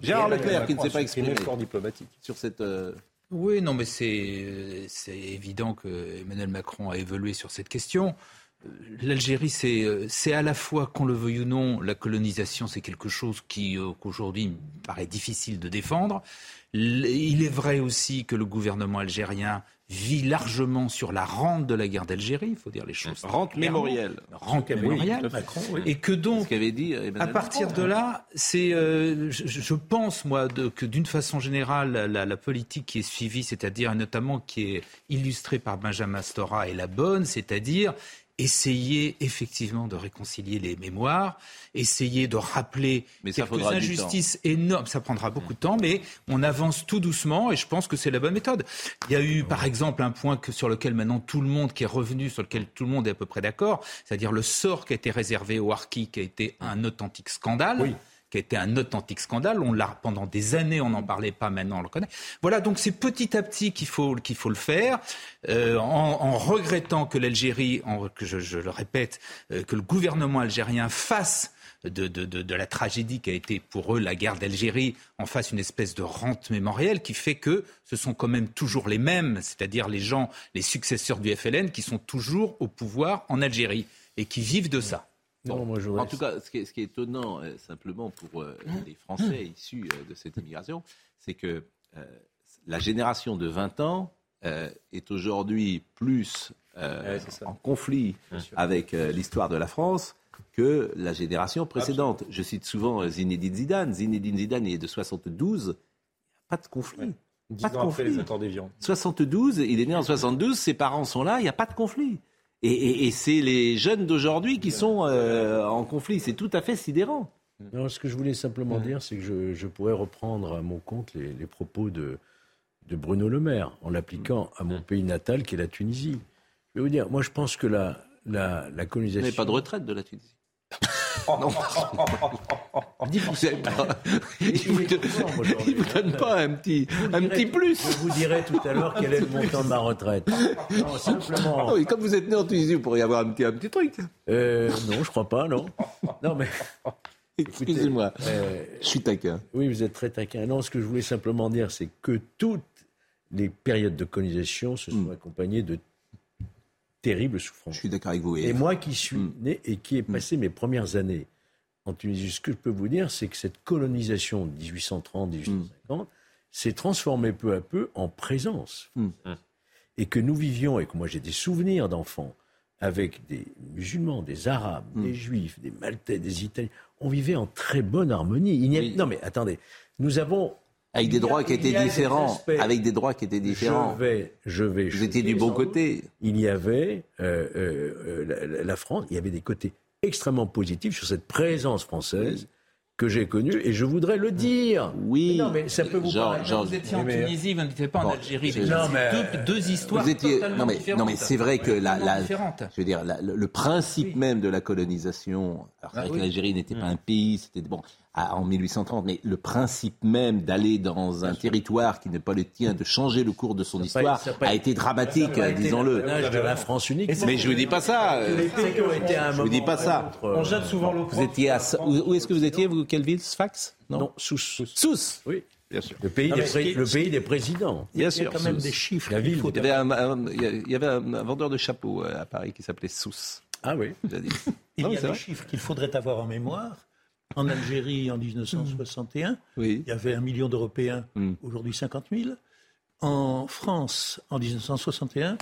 Gérard Leclerc, qui ne s'est a pas exprimé diplomatique. sur cette. euh, Oui, non, mais c'est évident que Emmanuel Macron a évolué sur cette question. Euh, L'Algérie, c'est euh, c'est à la fois, qu'on le veuille ou non, la colonisation, c'est quelque chose qui euh, qu'aujourd'hui paraît difficile de défendre. Il est vrai aussi que le gouvernement algérien vit largement sur la rente de la guerre d'Algérie, il faut dire les choses. Rente clairement. mémorielle. Rente mémorielle. Macron, oui. Et que donc, Ce qu'avait dit euh, à partir Macron. de là, c'est, euh, je, je pense moi de- que d'une façon générale, la, la politique qui est suivie, c'est-à-dire et notamment qui est illustrée par Benjamin Stora, est la bonne, c'est-à-dire essayer effectivement de réconcilier les mémoires, essayer de rappeler Mais ça quelques injustices énormes. Ça prendra beaucoup de temps, mais on avance tout doucement et je pense que c'est la bonne méthode. Il y a eu, par exemple, un point que, sur lequel maintenant tout le monde qui est revenu, sur lequel tout le monde est à peu près d'accord, c'est-à-dire le sort qui a été réservé au Harki, qui a été un authentique scandale. Qui a été un authentique scandale. On l'a pendant des années, on n'en parlait pas. Maintenant, on le connaît. Voilà, donc c'est petit à petit qu'il faut qu'il faut le faire, euh, en, en regrettant que l'Algérie, que je, je le répète, euh, que le gouvernement algérien fasse de, de, de, de la tragédie qui a été pour eux la guerre d'Algérie en fasse une espèce de rente mémorielle qui fait que ce sont quand même toujours les mêmes, c'est-à-dire les gens, les successeurs du FLN qui sont toujours au pouvoir en Algérie et qui vivent de ça. En tout cas, ce qui est, ce qui est étonnant, euh, simplement pour euh, les Français issus euh, de cette immigration, c'est que la génération de 20 ans est aujourd'hui plus euh, en conflit avec l'histoire de la France que la génération précédente. Je cite souvent Zinedine Zidane. Zinedine Zidane est de 72. Pas de conflit. Dix Pas de ans après conflit. les accords d'Évian. 72, il est né en 72, ses parents sont là, il n'y a pas de conflit. Et, et- et c'est les jeunes d'aujourd'hui qui sont euh, en conflit. C'est tout à fait sidérant. Non, ce que je voulais simplement dire, c'est que je, je pourrais reprendre à mon compte les, les propos de, de Bruno Le Maire en l'appliquant à mon pays natal qui est la Tunisie. Je vais vous dire, moi je pense que la, la, la Vous colonisation. n'avez pas de retraite de la Tunisie? Difficile. Il vous donne, il vous donne pas un petit, un petit plus. Je vous dirai tout à l'heure quel est le montant de ma retraite. Non, simplement. Ah oui, comme vous êtes né en Tunisie, vous pourriez avoir un petit, un petit truc. Euh, non, je crois pas, non. Non, mais. Excusez-moi, euh, je suis taquin. Oui, vous êtes très taquin. Non, ce que je voulais simplement dire, c'est que toutes les périodes de colonisation se sont accompagnées de terribles souffrances. Je suis d'accord avec vous. Et moi qui suis né et qui ai passé mes premières années en Tunisie. Ce que je peux vous dire, c'est que cette colonisation de 1830-1850 s'est transformée peu à peu en présence. Et que nous vivions, et que moi j'ai des souvenirs d'enfants, avec des musulmans, des arabes, des juifs, des maltais, des italiens, on vivait en très bonne harmonie. Il n'y a- Non mais attendez, nous avons... Avec des a- droits qui étaient des différents. Avec des droits qui étaient différents. Je vais, je vais. Vous étiez du bon côté. doute. Il y avait euh, euh, euh, la, la- France, il y avait des côtés extrêmement positifs sur cette présence française que j'ai connue, et je voudrais le dire. Oui. non, mais ça peut vous Jean- paraître. Jean- Vous étiez en Mais- Tunisie, vous n'étiez pas en Bon, Algérie. déjà. Non, mais- deux, deux histoires Vous étiez totalement non mais différentes. non mais c'est vrai que la, la- différentes. je veux dire la- le, le principe même de la colonisation alors c'est Ah vrai oui. que l'Algérie n'était pas un pays c'était bon à- en 1830 mais le principe même d'aller dans un territoire qui n'est pas le tien de changer le cours de son histoire ça a pas a été- été dramatique été disons-le de la France unique. mais je vous dis pas ça un je vous dis pas ça euh, On jette souvent l'eau vous étiez à où, est-ce que vous étiez vous quelle ville? Sfax? Non, Sousse. Sousse Oui. bien sûr Le pays, Non, des, qui le pays présidents. Il y a, Bien il y a sûr, quand même Sousse. des chiffres. La ville il y avait un, un- il y avait un, un vendeur de chapeaux euh, à Paris qui s'appelait Sousse Ah oui. Il Non, y a des chiffres qu'il faudrait avoir en mémoire. En Algérie, en 1961, oui il y avait un million d'Européens, Mm. aujourd'hui 50 000. En France, en 1961,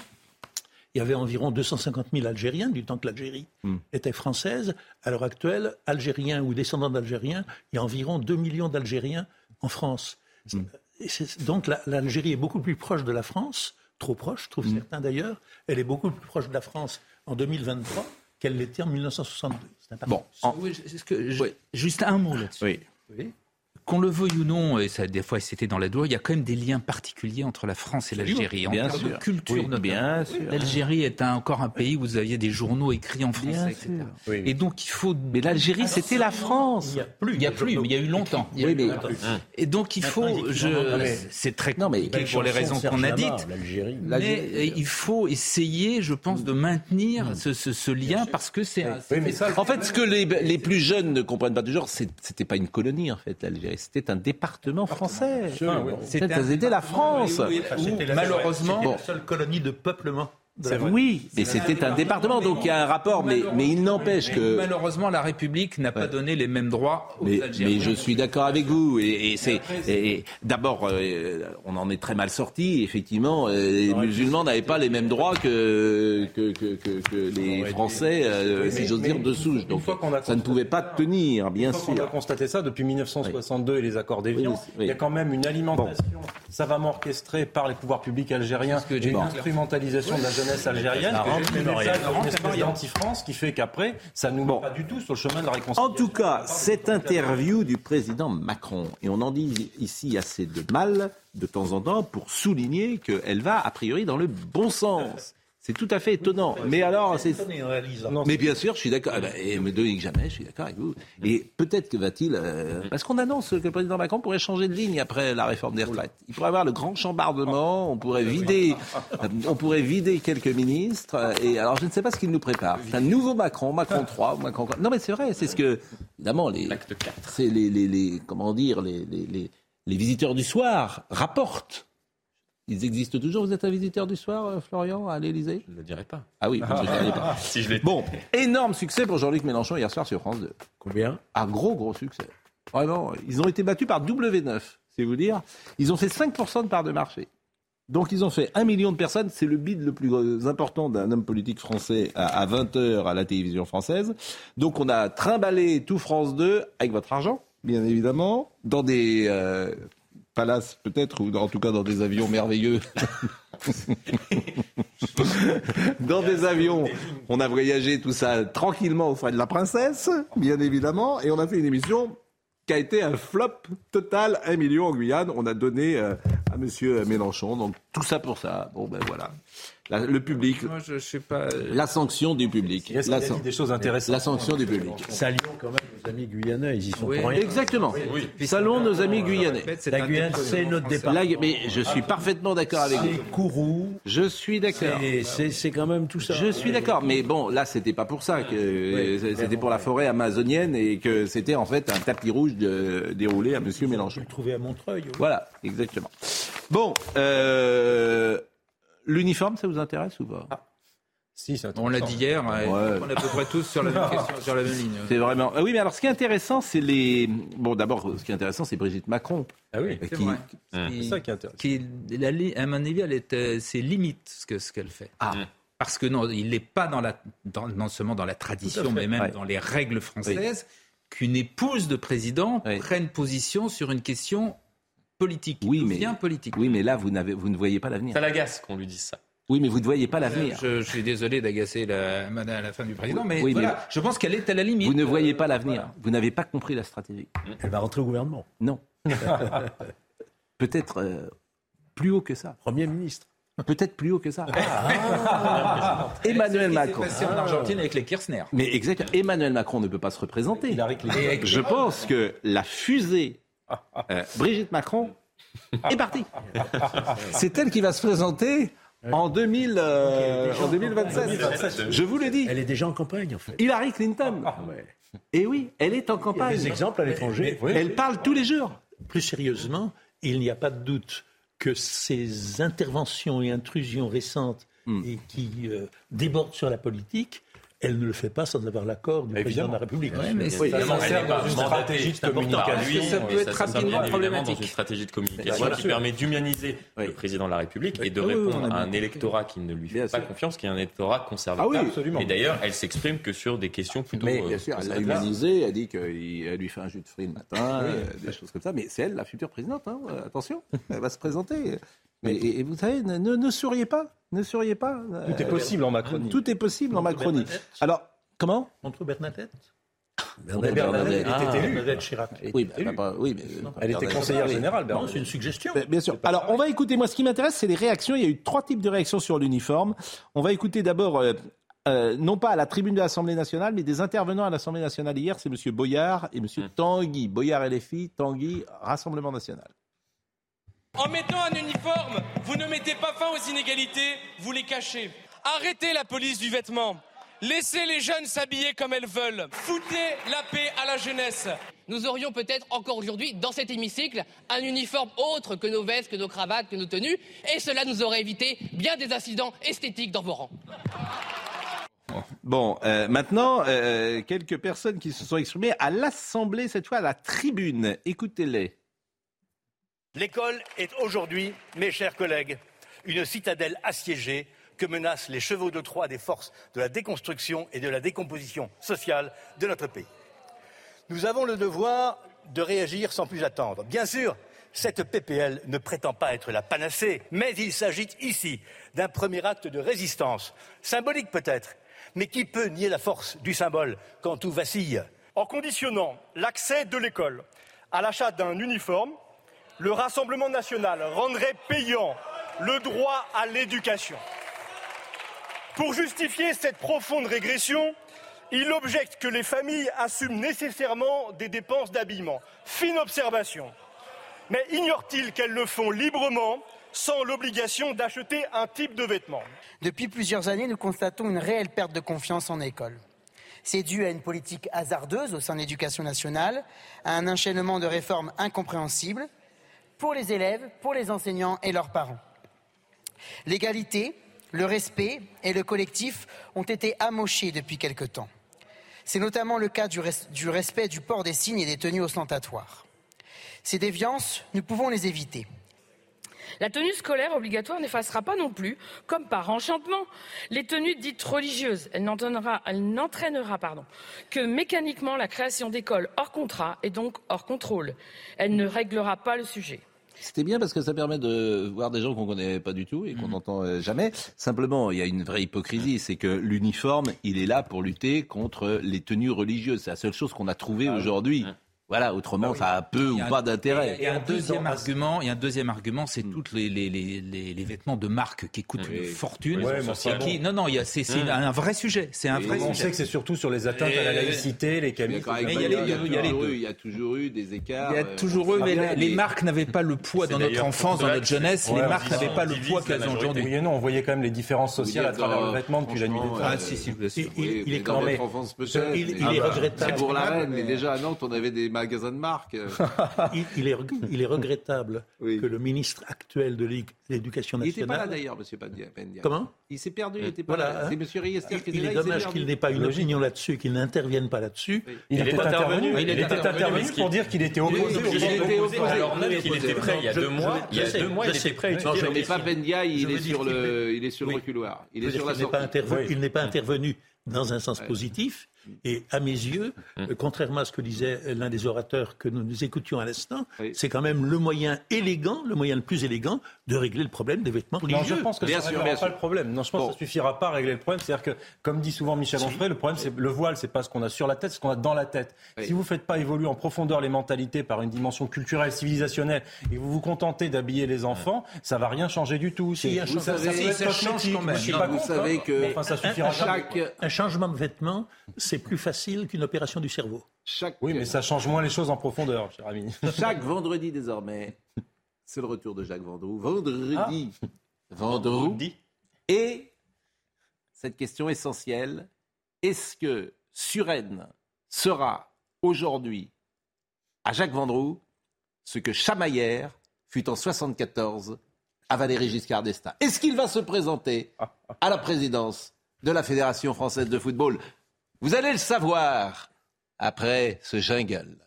il y avait environ 250 000 Algériens, du temps que l'Algérie Mm. était française. À l'heure actuelle, Algériens ou descendants d'Algériens, il y a environ 2 millions d'Algériens en France. Mm. Donc la- l'Algérie est beaucoup plus proche de la France, trop proche, trouvent Mm. certains d'ailleurs. Elle est beaucoup plus proche de la France en 2023 qu'elle l'était en 1962. C'est important. bon Oui, est-ce que je- Juste un mot là-dessus. oui Qu'on le veuille ou non, et ça, des fois c'était dans la douleur, il y a quand même des liens particuliers entre la France et l'Algérie. En termes de culture, Oui, notamment. L'Algérie est un- encore un pays où vous aviez des journaux écrits en Bien français, etc. Oui. Et donc il faut. mais l'Algérie c'était la France Il n'y a plus. Il n'y a plus, mais il y a eu longtemps. Il y a Oui, eu mais-. Et donc il faut. Je, c'est très Non, mais- pour les raisons qu'on a dites. Mais euh, il faut essayer, je pense, de maintenir Mm. ce, ce- ce lien parce que c'est. un- en fait, ce que les, les plus jeunes ne comprennent pas toujours, c'était pas une colonie en fait, l'Algérie, c'était un département français. C'était la France. Oui, oui, malheureusement, la seule colonie de peuplement. Oui, mais c'était un département, donc il y a un rapport, mais, mais il n'empêche que. Malheureusement, la République n'a pas donné les mêmes droits aux Mais, Algériens. mais je suis d'accord avec vous. Et, et c'est d'abord, euh, on en est très mal sorti. Effectivement, euh, les musulmans n'avaient pas les mêmes droits que que, que, que- que les Français, euh, si j'ose dire, de souche. Donc ça ne pouvait pas tenir, bien fois qu'on a sûr. constaté ça depuis 1962 et les accords d'Évian, Oui, oui. il y a quand même une alimentation savamment orchestrée par les pouvoirs publics algériens, une instrumentalisation de la jeunesse algérienne, La rente d'anti-France qui fait qu'après, ça nous met pas du tout sur le chemin de la En tout cas, cette interview du président Macron, et on en dit ici assez de mal de temps en temps pour souligner qu'elle va a priori dans le bon sens. C'est tout à fait étonnant. Mais alors, c'est. Mais bien sûr, je suis d'accord. Ah ben, et me Dominique Jamais, je suis d'accord avec vous. Et peut-être que va-t-il, euh, parce qu'on annonce que le président Macron pourrait changer de ligne après la réforme des retraites. Il pourrait avoir le grand chambardement. On pourrait vider, on pourrait vider quelques ministres. euh, Et alors, je ne sais pas ce qu'il nous prépare. C'est un nouveau Macron, Macron 3, Macron 4. Non, mais c'est vrai. C'est ce que, évidemment, les, c'est les, les, les, comment dire, les, les, les, les visiteurs du soir rapportent. Ils existent toujours. Vous êtes un visiteur du soir, euh, Florian, à l'Élysée Je ne le dirai pas. Ah oui, je ne savais pas. Si je l'ai Bon, énorme succès pour Jean-Luc Mélenchon hier soir sur France 2. Combien? Un gros, gros succès. Vraiment, ils ont été battus par W9, c'est vous dire. Ils ont fait 5% de part de marché. Donc ils ont fait un million de personnes. C'est le bid le plus important d'un homme politique français à, à 20h à la télévision française. Donc on a trimballé tout France 2 avec votre argent, bien évidemment, dans des euh, palaces peut-être, ou en tout cas dans des avions merveilleux. dans des avions. On a voyagé tout ça tranquillement aux frais de la princesse, bien évidemment, et on a fait une émission qui a été un flop total, un million en Guyane. On a donné euh, à Monsieur Mélenchon. Donc tout ça pour ça. Bon ben voilà. La- le public, Moi, je, je sais pas. euh, la sanction du public. Est-ce La, a dit san- des choses intéressantes la sanction du public. Saluons quand même nos amis guyanais, ils y sont Oui. pour rien. Exactement. Salons nos amis guyanais. C'est La Guyane, c'est notre. Là, mais je suis parfaitement d'accord avec C'est vous. Kourou, Je suis d'accord. c'est- c'est c'est quand même tout ça. Je suis d'accord, mais bon, là, c'était pas pour ça que c'était pour la forêt amazonienne et que c'était en fait un tapis rouge de- déroulé à Monsieur Mélenchon. Trouvais à Montreuil. oui. Voilà, exactement. Bon, euh, l'uniforme, ça vous intéresse ou pas? Si, c'est On l'a dit hier, ouais, Ouais. on est à peu près tous sur la même, question, sur la même ligne. C'est vraiment. Ah oui, mais alors ce qui est intéressant, c'est les. Bon, d'abord, ce qui est intéressant, c'est Brigitte Macron. Ah oui, C'est qui-. C'est ça qui est intéressant. Qui, la li- à mon avis, elle est, euh, c'est limite ce que ce qu'elle fait. Ah. Parce que non, il n'est pas dans la, dans- non seulement dans la tradition, mais même Ouais. dans les règles françaises, qu'une épouse de président prenne position sur une question politique. Oui, mais- vient politique. Oui, mais là, vous, n'avez, vous ne voyez pas l'avenir. Ça l'agace qu'on lui dise ça. Oui, mais vous ne voyez pas l'avenir. Je, je suis désolé d'agacer la, madame- la femme du président, mais, Oui, mais- je pense qu'elle est à la limite. Vous ne voyez pas l'avenir. Vous n'avez pas compris la stratégie. Elle va rentrer au gouvernement. Non. Peut-être euh, plus haut que ça. Premier ministre. Peut-être plus haut que ça. Ah. Emmanuel C'est ce qui Macron. passé en Argentine avec les Kirchner. Mais exactement. Emmanuel Macron ne peut pas se représenter. Je pense que la fusée euh, Brigitte Macron est partie. C'est elle qui va se présenter en, 2000, euh, en 2027. Je vous le dis. Elle est déjà en campagne, en fait. Hillary Clinton. Et oui, elle est en campagne. des exemples à l'étranger. Elle parle tous les jours. Plus sérieusement, il n'y a pas de doute que ces interventions et intrusions récentes Hmm. et qui euh, débordent sur la politique, elle ne le fait pas sans avoir l'accord du président de la République. Mais Oui, ça sert dans une stratégie de communication. Ça peut Et être rapidement évidemment dans problématique. une stratégie de communication qui permet d'humaniser le président de la République et de répondre à un électorat qui ne lui fait Bien pas sûr. confiance, qui est un électorat conservateur. Ah oui, absolument. Et d'ailleurs, elle s'exprime que sur des questions plutôt. Mais euh, bien sûr, elle l'a humanisé, elle dit qu'elle lui fait un jus de fruits le matin, euh, des choses comme ça. Mais c'est elle, la future présidente, hein, euh, attention, elle va se présenter. Mais, et, et vous savez, ne, ne, ne souriez pas, ne souriez pas. Tout est possible en Macronie. Tout est possible en Macronie. Bernadette. Alors, comment? Contre Bernadette Bernadette, Bernadette Bernadette. était Ah. élue. Bernadette Chirac. Oui, bah, elle n'a pas- oui, mais, Elle était Bernadette- conseillère générale, Non, Bernard. c'est une suggestion. Bien sûr. Alors, on va écouter. Moi, ce qui m'intéresse, c'est les réactions. Il y a eu trois types de réactions sur l'uniforme. On va écouter d'abord, euh, euh, non pas à la tribune de l'Assemblée nationale, mais des intervenants à l'Assemblée nationale hier. C'est M. Boyard et M. Tanguy. Boyard et les filles, Tanguy, Rassemblement national. En mettant un uniforme, vous ne mettez pas fin aux inégalités, vous les cachez. Arrêtez la police du vêtement. Laissez les jeunes s'habiller comme elles veulent. Foutez la paix à la jeunesse. Nous aurions peut-être encore aujourd'hui, dans cet hémicycle, un uniforme autre que nos vestes, que nos cravates, que nos tenues, et cela nous aurait évité bien des incidents esthétiques dans vos rangs. Bon, euh, maintenant, euh, quelques personnes qui se sont exprimées à l'Assemblée, cette fois à la tribune. Écoutez-les. L'école est aujourd'hui, mes chers collègues, une citadelle assiégée que menacent les chevaux de Troie des forces de la déconstruction et de la décomposition sociale de notre pays. Nous avons le devoir de réagir sans plus attendre. Bien sûr, cette PPL ne prétend pas être la panacée, mais il s'agit ici d'un premier acte de résistance, symbolique peut-être, mais qui peut nier la force du symbole quand tout vacille En conditionnant l'accès de l'école à l'achat d'un uniforme, le Rassemblement national rendrait payant le droit à l'éducation. Pour justifier cette profonde régression, il objecte que les familles assument nécessairement des dépenses d'habillement. Fine observation. Mais ignore-t-il qu'elles le font librement sans l'obligation d'acheter un type de vêtement? Depuis plusieurs années, nous constatons une réelle perte de confiance en école. C'est dû à une politique hasardeuse au sein de l'éducation nationale, à un enchaînement de réformes incompréhensibles pour les élèves, pour les enseignants et leurs parents. L'égalité, le respect et le collectif ont été amochés depuis quelque temps. C'est notamment le cas du, res- du respect du port des signes et des tenues ostentatoires. Ces déviances, nous pouvons les éviter. La tenue scolaire obligatoire n'effacera pas non plus, comme par enchantement, les tenues dites religieuses. Elle n'entraînera, que mécaniquement la création d'écoles hors contrat et donc hors contrôle. Elle ne réglera pas le sujet. C'était bien parce que ça permet de voir des gens qu'on connaît pas du tout et qu'on n'entend euh, jamais. Simplement, il y a une vraie hypocrisie, c'est que l'uniforme, il est là pour lutter contre les tenues religieuses. C'est la seule chose qu'on a trouvée aujourd'hui. Voilà, autrement, ça a peu ou un- pas d'intérêt. Et un deuxième argument, et un deuxième argument, c'est toutes les, les, les, les, les vêtements de marque qui coûtent une fortune. Ouais, et qui, bon. non, non, il y a, c'est, c'est Hum. un vrai sujet. C'est un vrai On sujet. sait que c'est surtout sur les atteintes à la Et- laïcité, les avec Mais il y a les deux, il y a les toujours deux. eu- il y a toujours eu des écarts. Il y a euh, toujours eu, mais les, marques n'avaient pas le poids dans notre enfance, dans notre jeunesse. Les marques n'avaient pas le poids qu'elles ont aujourd'hui. Oui et non, on voyait quand même les différences sociales à travers le vêtement depuis la nuit des temps. Il, est quand même. il, est Ah bah, regrettable. C'est pour la reine, mais déjà à Nantes, on avait des, magasin de marque. il, il est, il est regrettable que le ministre actuel de l'é- l'éducation Il n'était nationale. pas là d'ailleurs, Monsieur Pandia. Pandia. Comment? Il s'est perdu, il n'était pas Voilà, là. hein. C'est Monsieur Riester qui était Il là. est il dommage qu'il n'ait pas une opinion là-dessus, qu'il n'intervienne pas là-dessus. Il, était intervenu, il était intervenu pour dire qu'il était opposé. Il était opposé. Alors même qu'il était prêt il y a deux mois. Il y a deux mois, je il sais. était prêt Non, je Mais pas. Pendia, il est sur le, il est sur le Oui. reculoir. Il est sur la qu'il n'est pas, sortie. intervenu- il n'est pas intervenu dans un sens positif. Et à mes yeux, euh, contrairement à ce que disait l'un des orateurs que nous, nous écoutions à l'instant, c'est quand même le moyen élégant, le moyen le plus élégant de régler le problème des vêtements Non, religieux. je pense que ça ne réglera pas le problème. Non, je pense que ça suffira pas à régler le problème. C'est-à-dire que, comme dit souvent Michel Onfray, le problème, c'est le voile, c'est pas ce qu'on a sur la tête, c'est ce qu'on a dans la tête. Si vous ne faites pas évoluer en profondeur les mentalités par une dimension culturelle, civilisationnelle, et vous vous contentez d'habiller les enfants, ça va rien changer du tout. Si, un vous changement- savez, ça ça être change quand même. je suis Non, pas vous contre, savez hein, que enfin, ça un- suffira un, jamais. un changement de vêtements, c'est plus facile qu'une opération du cerveau. Oui, mais ça change moins les choses en profondeur, cher ami. Chaque vendredi désormais, c'est le retour de Jacques Vendroux. Vendredi. Vendroux. Et cette question essentielle, est-ce que Suresnes sera aujourd'hui à Jacques Vendroux ce que Chamaillère fut en 74 à Valéry Giscard d'Estaing? Est-ce qu'il va se présenter à la présidence de la Fédération française de football? Vous allez le savoir après ce jungle.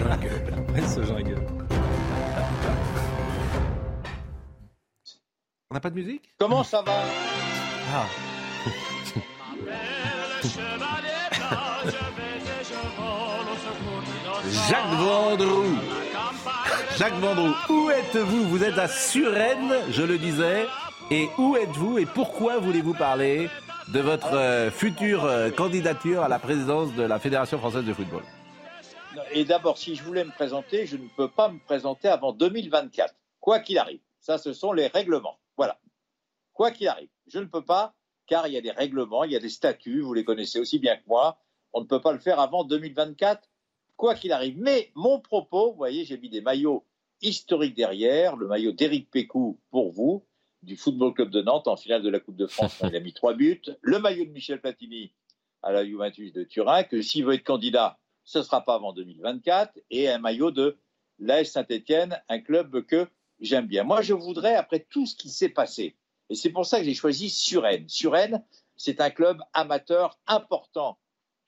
Après ce jungle. On n'a pas de musique? Comment ça va? Ah. Jacques Vendroux. Jacques Vendroux, où êtes-vous? Vous êtes à Suresnes, je le disais. Et où êtes-vous? Et pourquoi voulez-vous parler? De votre euh, future euh, candidature à la présidence de la Fédération française de football Et d'abord, si je voulais me présenter, je ne peux pas me présenter avant 2024, quoi qu'il arrive. Ça, ce sont les règlements. Voilà. Quoi qu'il arrive. Je ne peux pas, car il y a des règlements, il y a des statuts, vous les connaissez aussi bien que moi. On ne peut pas le faire avant 2024, quoi qu'il arrive. Mais mon propos, vous voyez, j'ai mis des maillots historiques derrière, le maillot d'Éric Pécou pour vous, du Football Club de Nantes en finale de la Coupe de France, il a mis trois buts, le maillot de Michel Platini à la Juventus de Turin, que s'il veut être candidat, ce ne sera pas avant 2024, et un maillot de l'AS Saint-Etienne, un club que j'aime bien. Moi, je voudrais, après tout ce qui s'est passé, et c'est pour ça que j'ai choisi Suresnes. Suresnes, c'est un club amateur important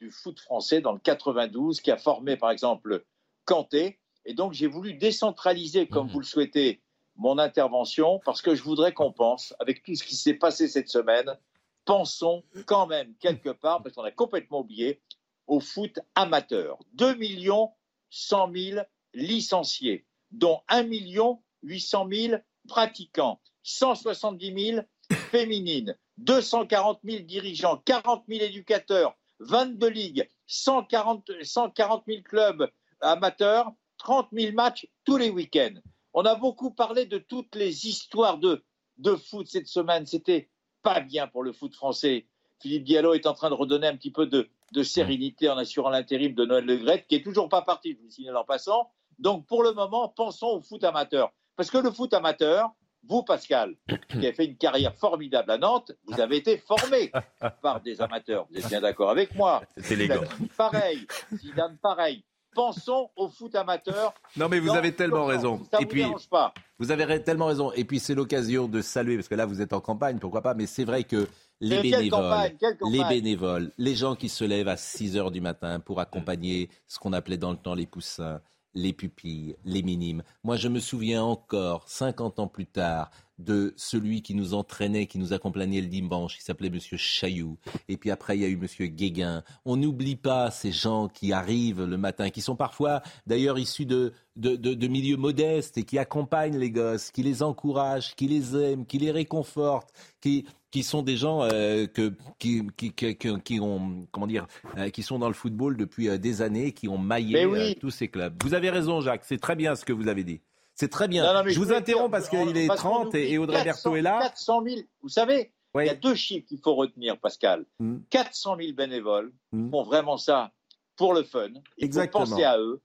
du foot français dans le 92, qui a formé, par exemple, Kanté, et donc j'ai voulu décentraliser, comme vous le souhaitez, mon intervention, parce que je voudrais qu'on pense, avec tout ce qui s'est passé cette semaine, pensons quand même quelque part, parce qu'on a complètement oublié, au foot amateur. 2 millions 100 000 licenciés, dont 1 million 800 000 pratiquants, 170 000 féminines, 240 000 dirigeants, 40 000 éducateurs, 22 ligues, 140, 140 000 clubs amateurs, 30 000 matchs tous les week-ends. On a beaucoup parlé de toutes les histoires de, de foot cette semaine. C'était pas bien pour le foot français. Philippe Diallo est en train de redonner un petit peu de, de sérénité en assurant l'intérim de Noël Le Gret, qui est toujours pas parti, je vous le signale en passant. Donc, pour le moment, pensons au foot amateur. Parce que le foot amateur, vous, Pascal, qui avez fait une carrière formidable à Nantes, vous avez été formé par des amateurs. Vous êtes bien d'accord avec moi C'est élégant. Pareil. Zidane, pareil. Pensons au foot amateur. Non mais vous avez tellement raison. Ça Et vous puis dérange pas. vous avez tellement raison. Et puis c'est l'occasion de saluer parce que là vous êtes en campagne, pourquoi pas. Mais c'est vrai que les bénévoles, campagne, quelle campagne les bénévoles, les gens qui se lèvent à 6 heures du matin pour accompagner ce qu'on appelait dans le temps les poussins, les pupilles, les minimes. Moi je me souviens encore 50 ans plus tard de celui qui nous entraînait, qui nous accompagnait le dimanche, qui s'appelait Monsieur Chailloux. Et puis après, il y a eu Monsieur Guéguin. On n'oublie pas ces gens qui arrivent le matin, qui sont parfois d'ailleurs issus de, de, de- de milieux modestes et qui accompagnent les gosses, qui les encouragent, qui les aiment, qui les réconfortent, qui, qui sont des gens euh, que, qui, qui, qui, ont, comment dire, euh, qui sont dans le football depuis euh, des années, qui ont maillé oui. tous ces clubs. Vous avez raison, Jacques. C'est très bien ce que vous avez dit. C'est très bien. Non, non, mais je vous interromps parce qu'il est parce qu'on 30 et, Audrey 400 Berthaud est là. 400 000, vous savez, il y a deux chiffres qu'il faut retenir, Pascal. Mm. 400 000 bénévoles font vraiment ça pour le fun. Il Exactement. faut penser à eux.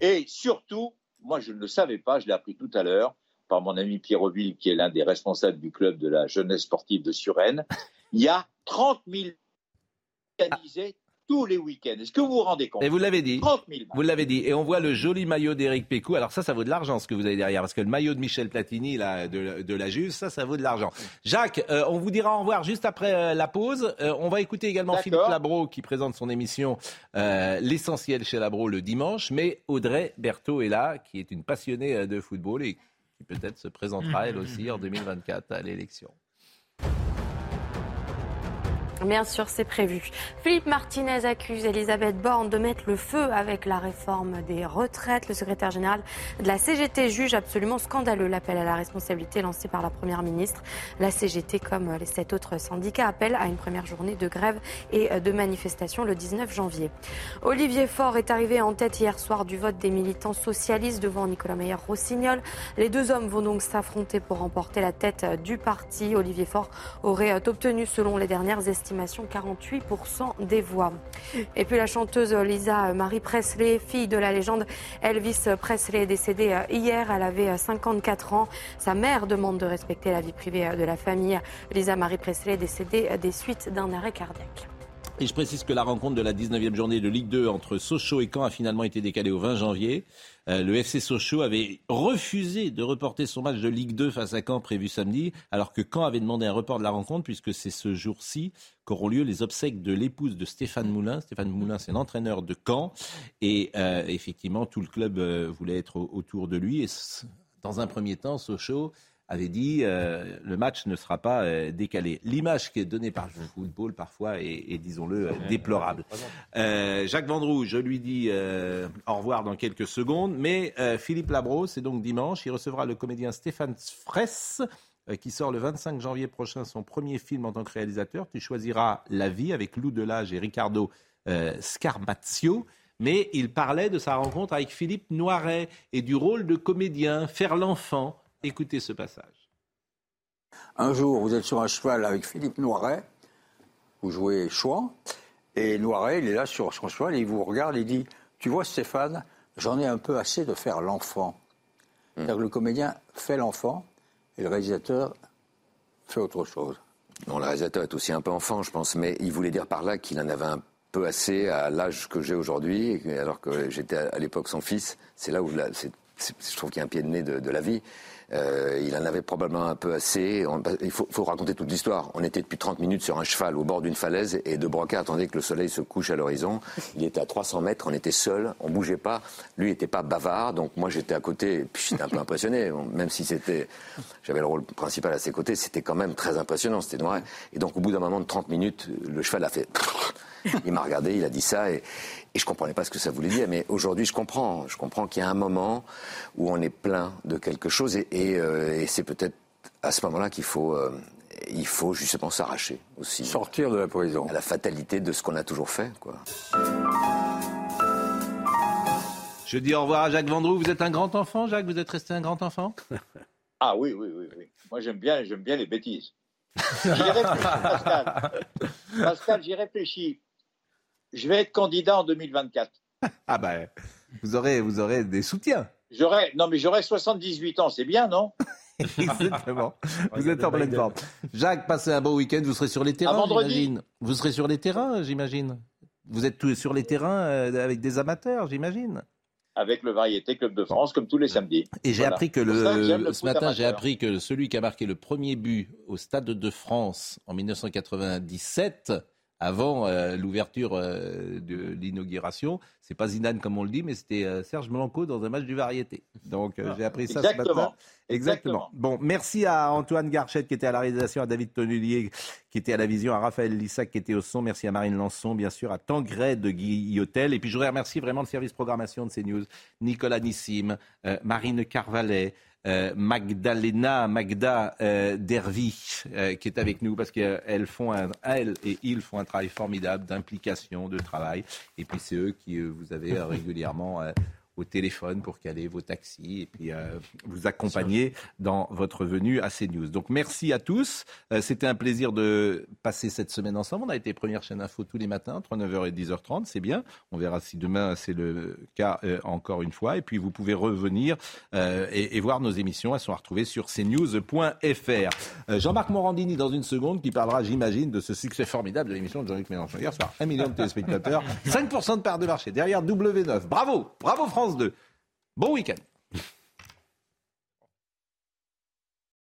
Et surtout, moi je ne le savais pas, je l'ai appris tout à l'heure par mon ami Pierre Auville, qui est l'un des responsables du club de la jeunesse sportive de Suresnes. Il y a 30 000 organisés tous les week-ends. Est-ce que vous vous rendez compte Et vous l'avez dit. 30 000 Vous l'avez dit. Et on voit le joli maillot d'Éric Pécou. Alors ça, ça vaut de l'argent ce que vous avez derrière. Parce que le maillot de Michel Platini là, de, de la Juve, ça, ça vaut de l'argent. Jacques, euh, on vous dira au revoir juste après euh, la pause. Euh, on va écouter également Philippe Labro qui présente son émission euh, L'essentiel chez Labro le dimanche. Mais Audrey Berthaud est là, qui est une passionnée de football et qui peut-être se présentera elle aussi en 2024 à l'élection. Bien sûr, c'est prévu. Philippe Martinez accuse Elisabeth Borne de mettre le feu avec la réforme des retraites. Le secrétaire général de la CGT juge absolument scandaleux l'appel à la responsabilité lancé par la Première ministre. La CGT, comme les sept autres syndicats, appelle à une première journée de grève et de manifestation le 19 janvier. Olivier Faure est arrivé en tête hier soir du vote des militants socialistes devant Nicolas Meyer-Rossignol. Les deux hommes vont donc s'affronter pour remporter la tête du parti. Olivier Faure aurait obtenu, selon les dernières estimations, 48% des voix. Et puis la chanteuse Lisa Marie Presley, fille de la légende Elvis Presley, est décédée hier. Elle avait 54 ans. Sa mère demande de respecter la vie privée de la famille. Lisa Marie Presley est décédée des suites d'un arrêt cardiaque. Et je précise que la rencontre de la 19e journée de Ligue 2 entre Sochaux et Caen a finalement été décalée au 20 janvier. Euh, le FC Sochaux avait refusé de reporter son match de Ligue 2 face à Caen prévu samedi, alors que Caen avait demandé un report de la rencontre puisque c'est ce jour-ci qu'auront lieu les obsèques de l'épouse de Stéphane Moulin. Stéphane Moulin, c'est l'entraîneur de Caen. Et euh, effectivement, tout le club euh, voulait être au- autour de lui. Et dans un premier temps, Sochaux avait dit euh, le match ne sera pas euh, décalé. L'image qui est donnée par le football parfois est, est, disons-le, euh, déplorable. Euh, Jacques Vendroux, je lui dis au revoir dans quelques secondes, mais Philippe Labro, c'est donc dimanche, il recevra le comédien Stéphane Fraisse qui sort le 25 janvier prochain son premier film en tant que réalisateur. Tu choisiras La vie avec Lou Delage et Ricardo Scarmazio. Mais il parlait de sa rencontre avec Philippe Noiret et du rôle de comédien, faire l'enfant. Écoutez ce passage. Un jour, vous êtes sur un cheval avec Philippe Noiret, vous jouez Chouan, et Noiret, il est là sur son cheval, et il vous regarde et il dit Tu vois, Stéphane, j'en ai un peu assez de faire l'enfant. C'est-à-dire que le comédien fait l'enfant, et le réalisateur fait autre chose. Non, le réalisateur est aussi un peu enfant, je pense, mais il voulait dire par là qu'il en avait un peu assez à l'âge que j'ai aujourd'hui, et alors que j'étais à l'époque son fils. C'est là où c'est- je trouve qu'il y a un pied de nez de, la vie. Euh, il en avait probablement un peu assez. On- il faut, raconter toute l'histoire. On était depuis 30 minutes sur un cheval au bord d'une falaise et De Broca attendait que le soleil se couche à l'horizon. Il était à 300 mètres, on était seul, on bougeait pas. Lui n'était pas bavard, donc moi j'étais à côté, et puis j'étais un peu impressionné. Même si c'était, j'avais le rôle principal à ses côtés, c'était quand même très impressionnant, c'était noir. Et donc au bout d'un moment de 30 minutes, le cheval a fait. Il m'a regardé, il a dit ça, et, et je comprenais pas ce que ça voulait dire. Mais aujourd'hui, je comprends. Je comprends qu'il y a un moment où on est plein de quelque chose, et, et, euh, et c'est peut-être à ce moment-là qu'il faut, euh, il faut justement s'arracher aussi. Sortir de la prison. À la fatalité de ce qu'on a toujours fait, quoi. Je dis au revoir à Jacques Vendroux. Vous êtes un grand enfant, Jacques? Vous êtes resté un grand enfant? Ah oui, oui, oui, oui. Moi, j'aime bien, j'aime bien les bêtises. J'y réfléchis, Pascal. Pascal, j'y réfléchis. Je vais être candidat en 2024. Ah ben, vous aurez, vous aurez des soutiens. J'aurai, non, mais j'aurai 78 ans, c'est bien, non? Exactement. Vous êtes en pleine forme. Jacques, passez un bon week-end. Vous serez sur les terrains, vendredi. j'imagine. Vous serez sur les terrains, j'imagine. Vous êtes tous sur les terrains euh, avec des amateurs, j'imagine. Avec le Variété Club de France, comme tous les samedis. Et j'ai Voilà. appris que ça le, ce matin, j'ai appris que celui qui a marqué le premier but au Stade de France en 1997, avant euh, l'ouverture euh, de l'inauguration, c'est pas Zidane comme on le dit, mais c'était euh, Serge Blanco dans un match du Variété. Donc j'ai appris ça ce Exactement. matin. Exactement. Bon, merci à Antoine Garchette qui était à la réalisation, à David Tonnelier qui était à la vision, à Raphaël Lissac qui était au son. Merci à Marine Lançon, bien sûr, à Tangray de Guillotel. Et puis je voudrais remercier vraiment le service programmation de CNews, Nicolas Nissim, Marine Carvalet. Euh, Magdalena Magda euh, Dervi euh, qui est avec nous parce qu'elles font un, elles et ils font un travail formidable d'implication, de travail. Et puis c'est eux qui vous avez régulièrement au téléphone pour caler vos taxis et puis euh, vous accompagner dans votre venue à CNews. Donc merci à tous. Euh, c'était un plaisir de passer cette semaine ensemble. On a été première chaîne info tous les matins entre 9h et 10h30. C'est bien. On verra si demain c'est le cas euh, encore une fois. Et puis vous pouvez revenir et, et, voir nos émissions. Elles sont retrouvées sur cnews.fr. Jean-Marc Morandini dans une seconde qui parlera, j'imagine, de ce succès formidable de l'émission de Jean-Luc Mélenchon. Hier soir, 1 million de téléspectateurs, 5% de part de marché derrière W9. Bravo, bravo France 2. Bon week-end.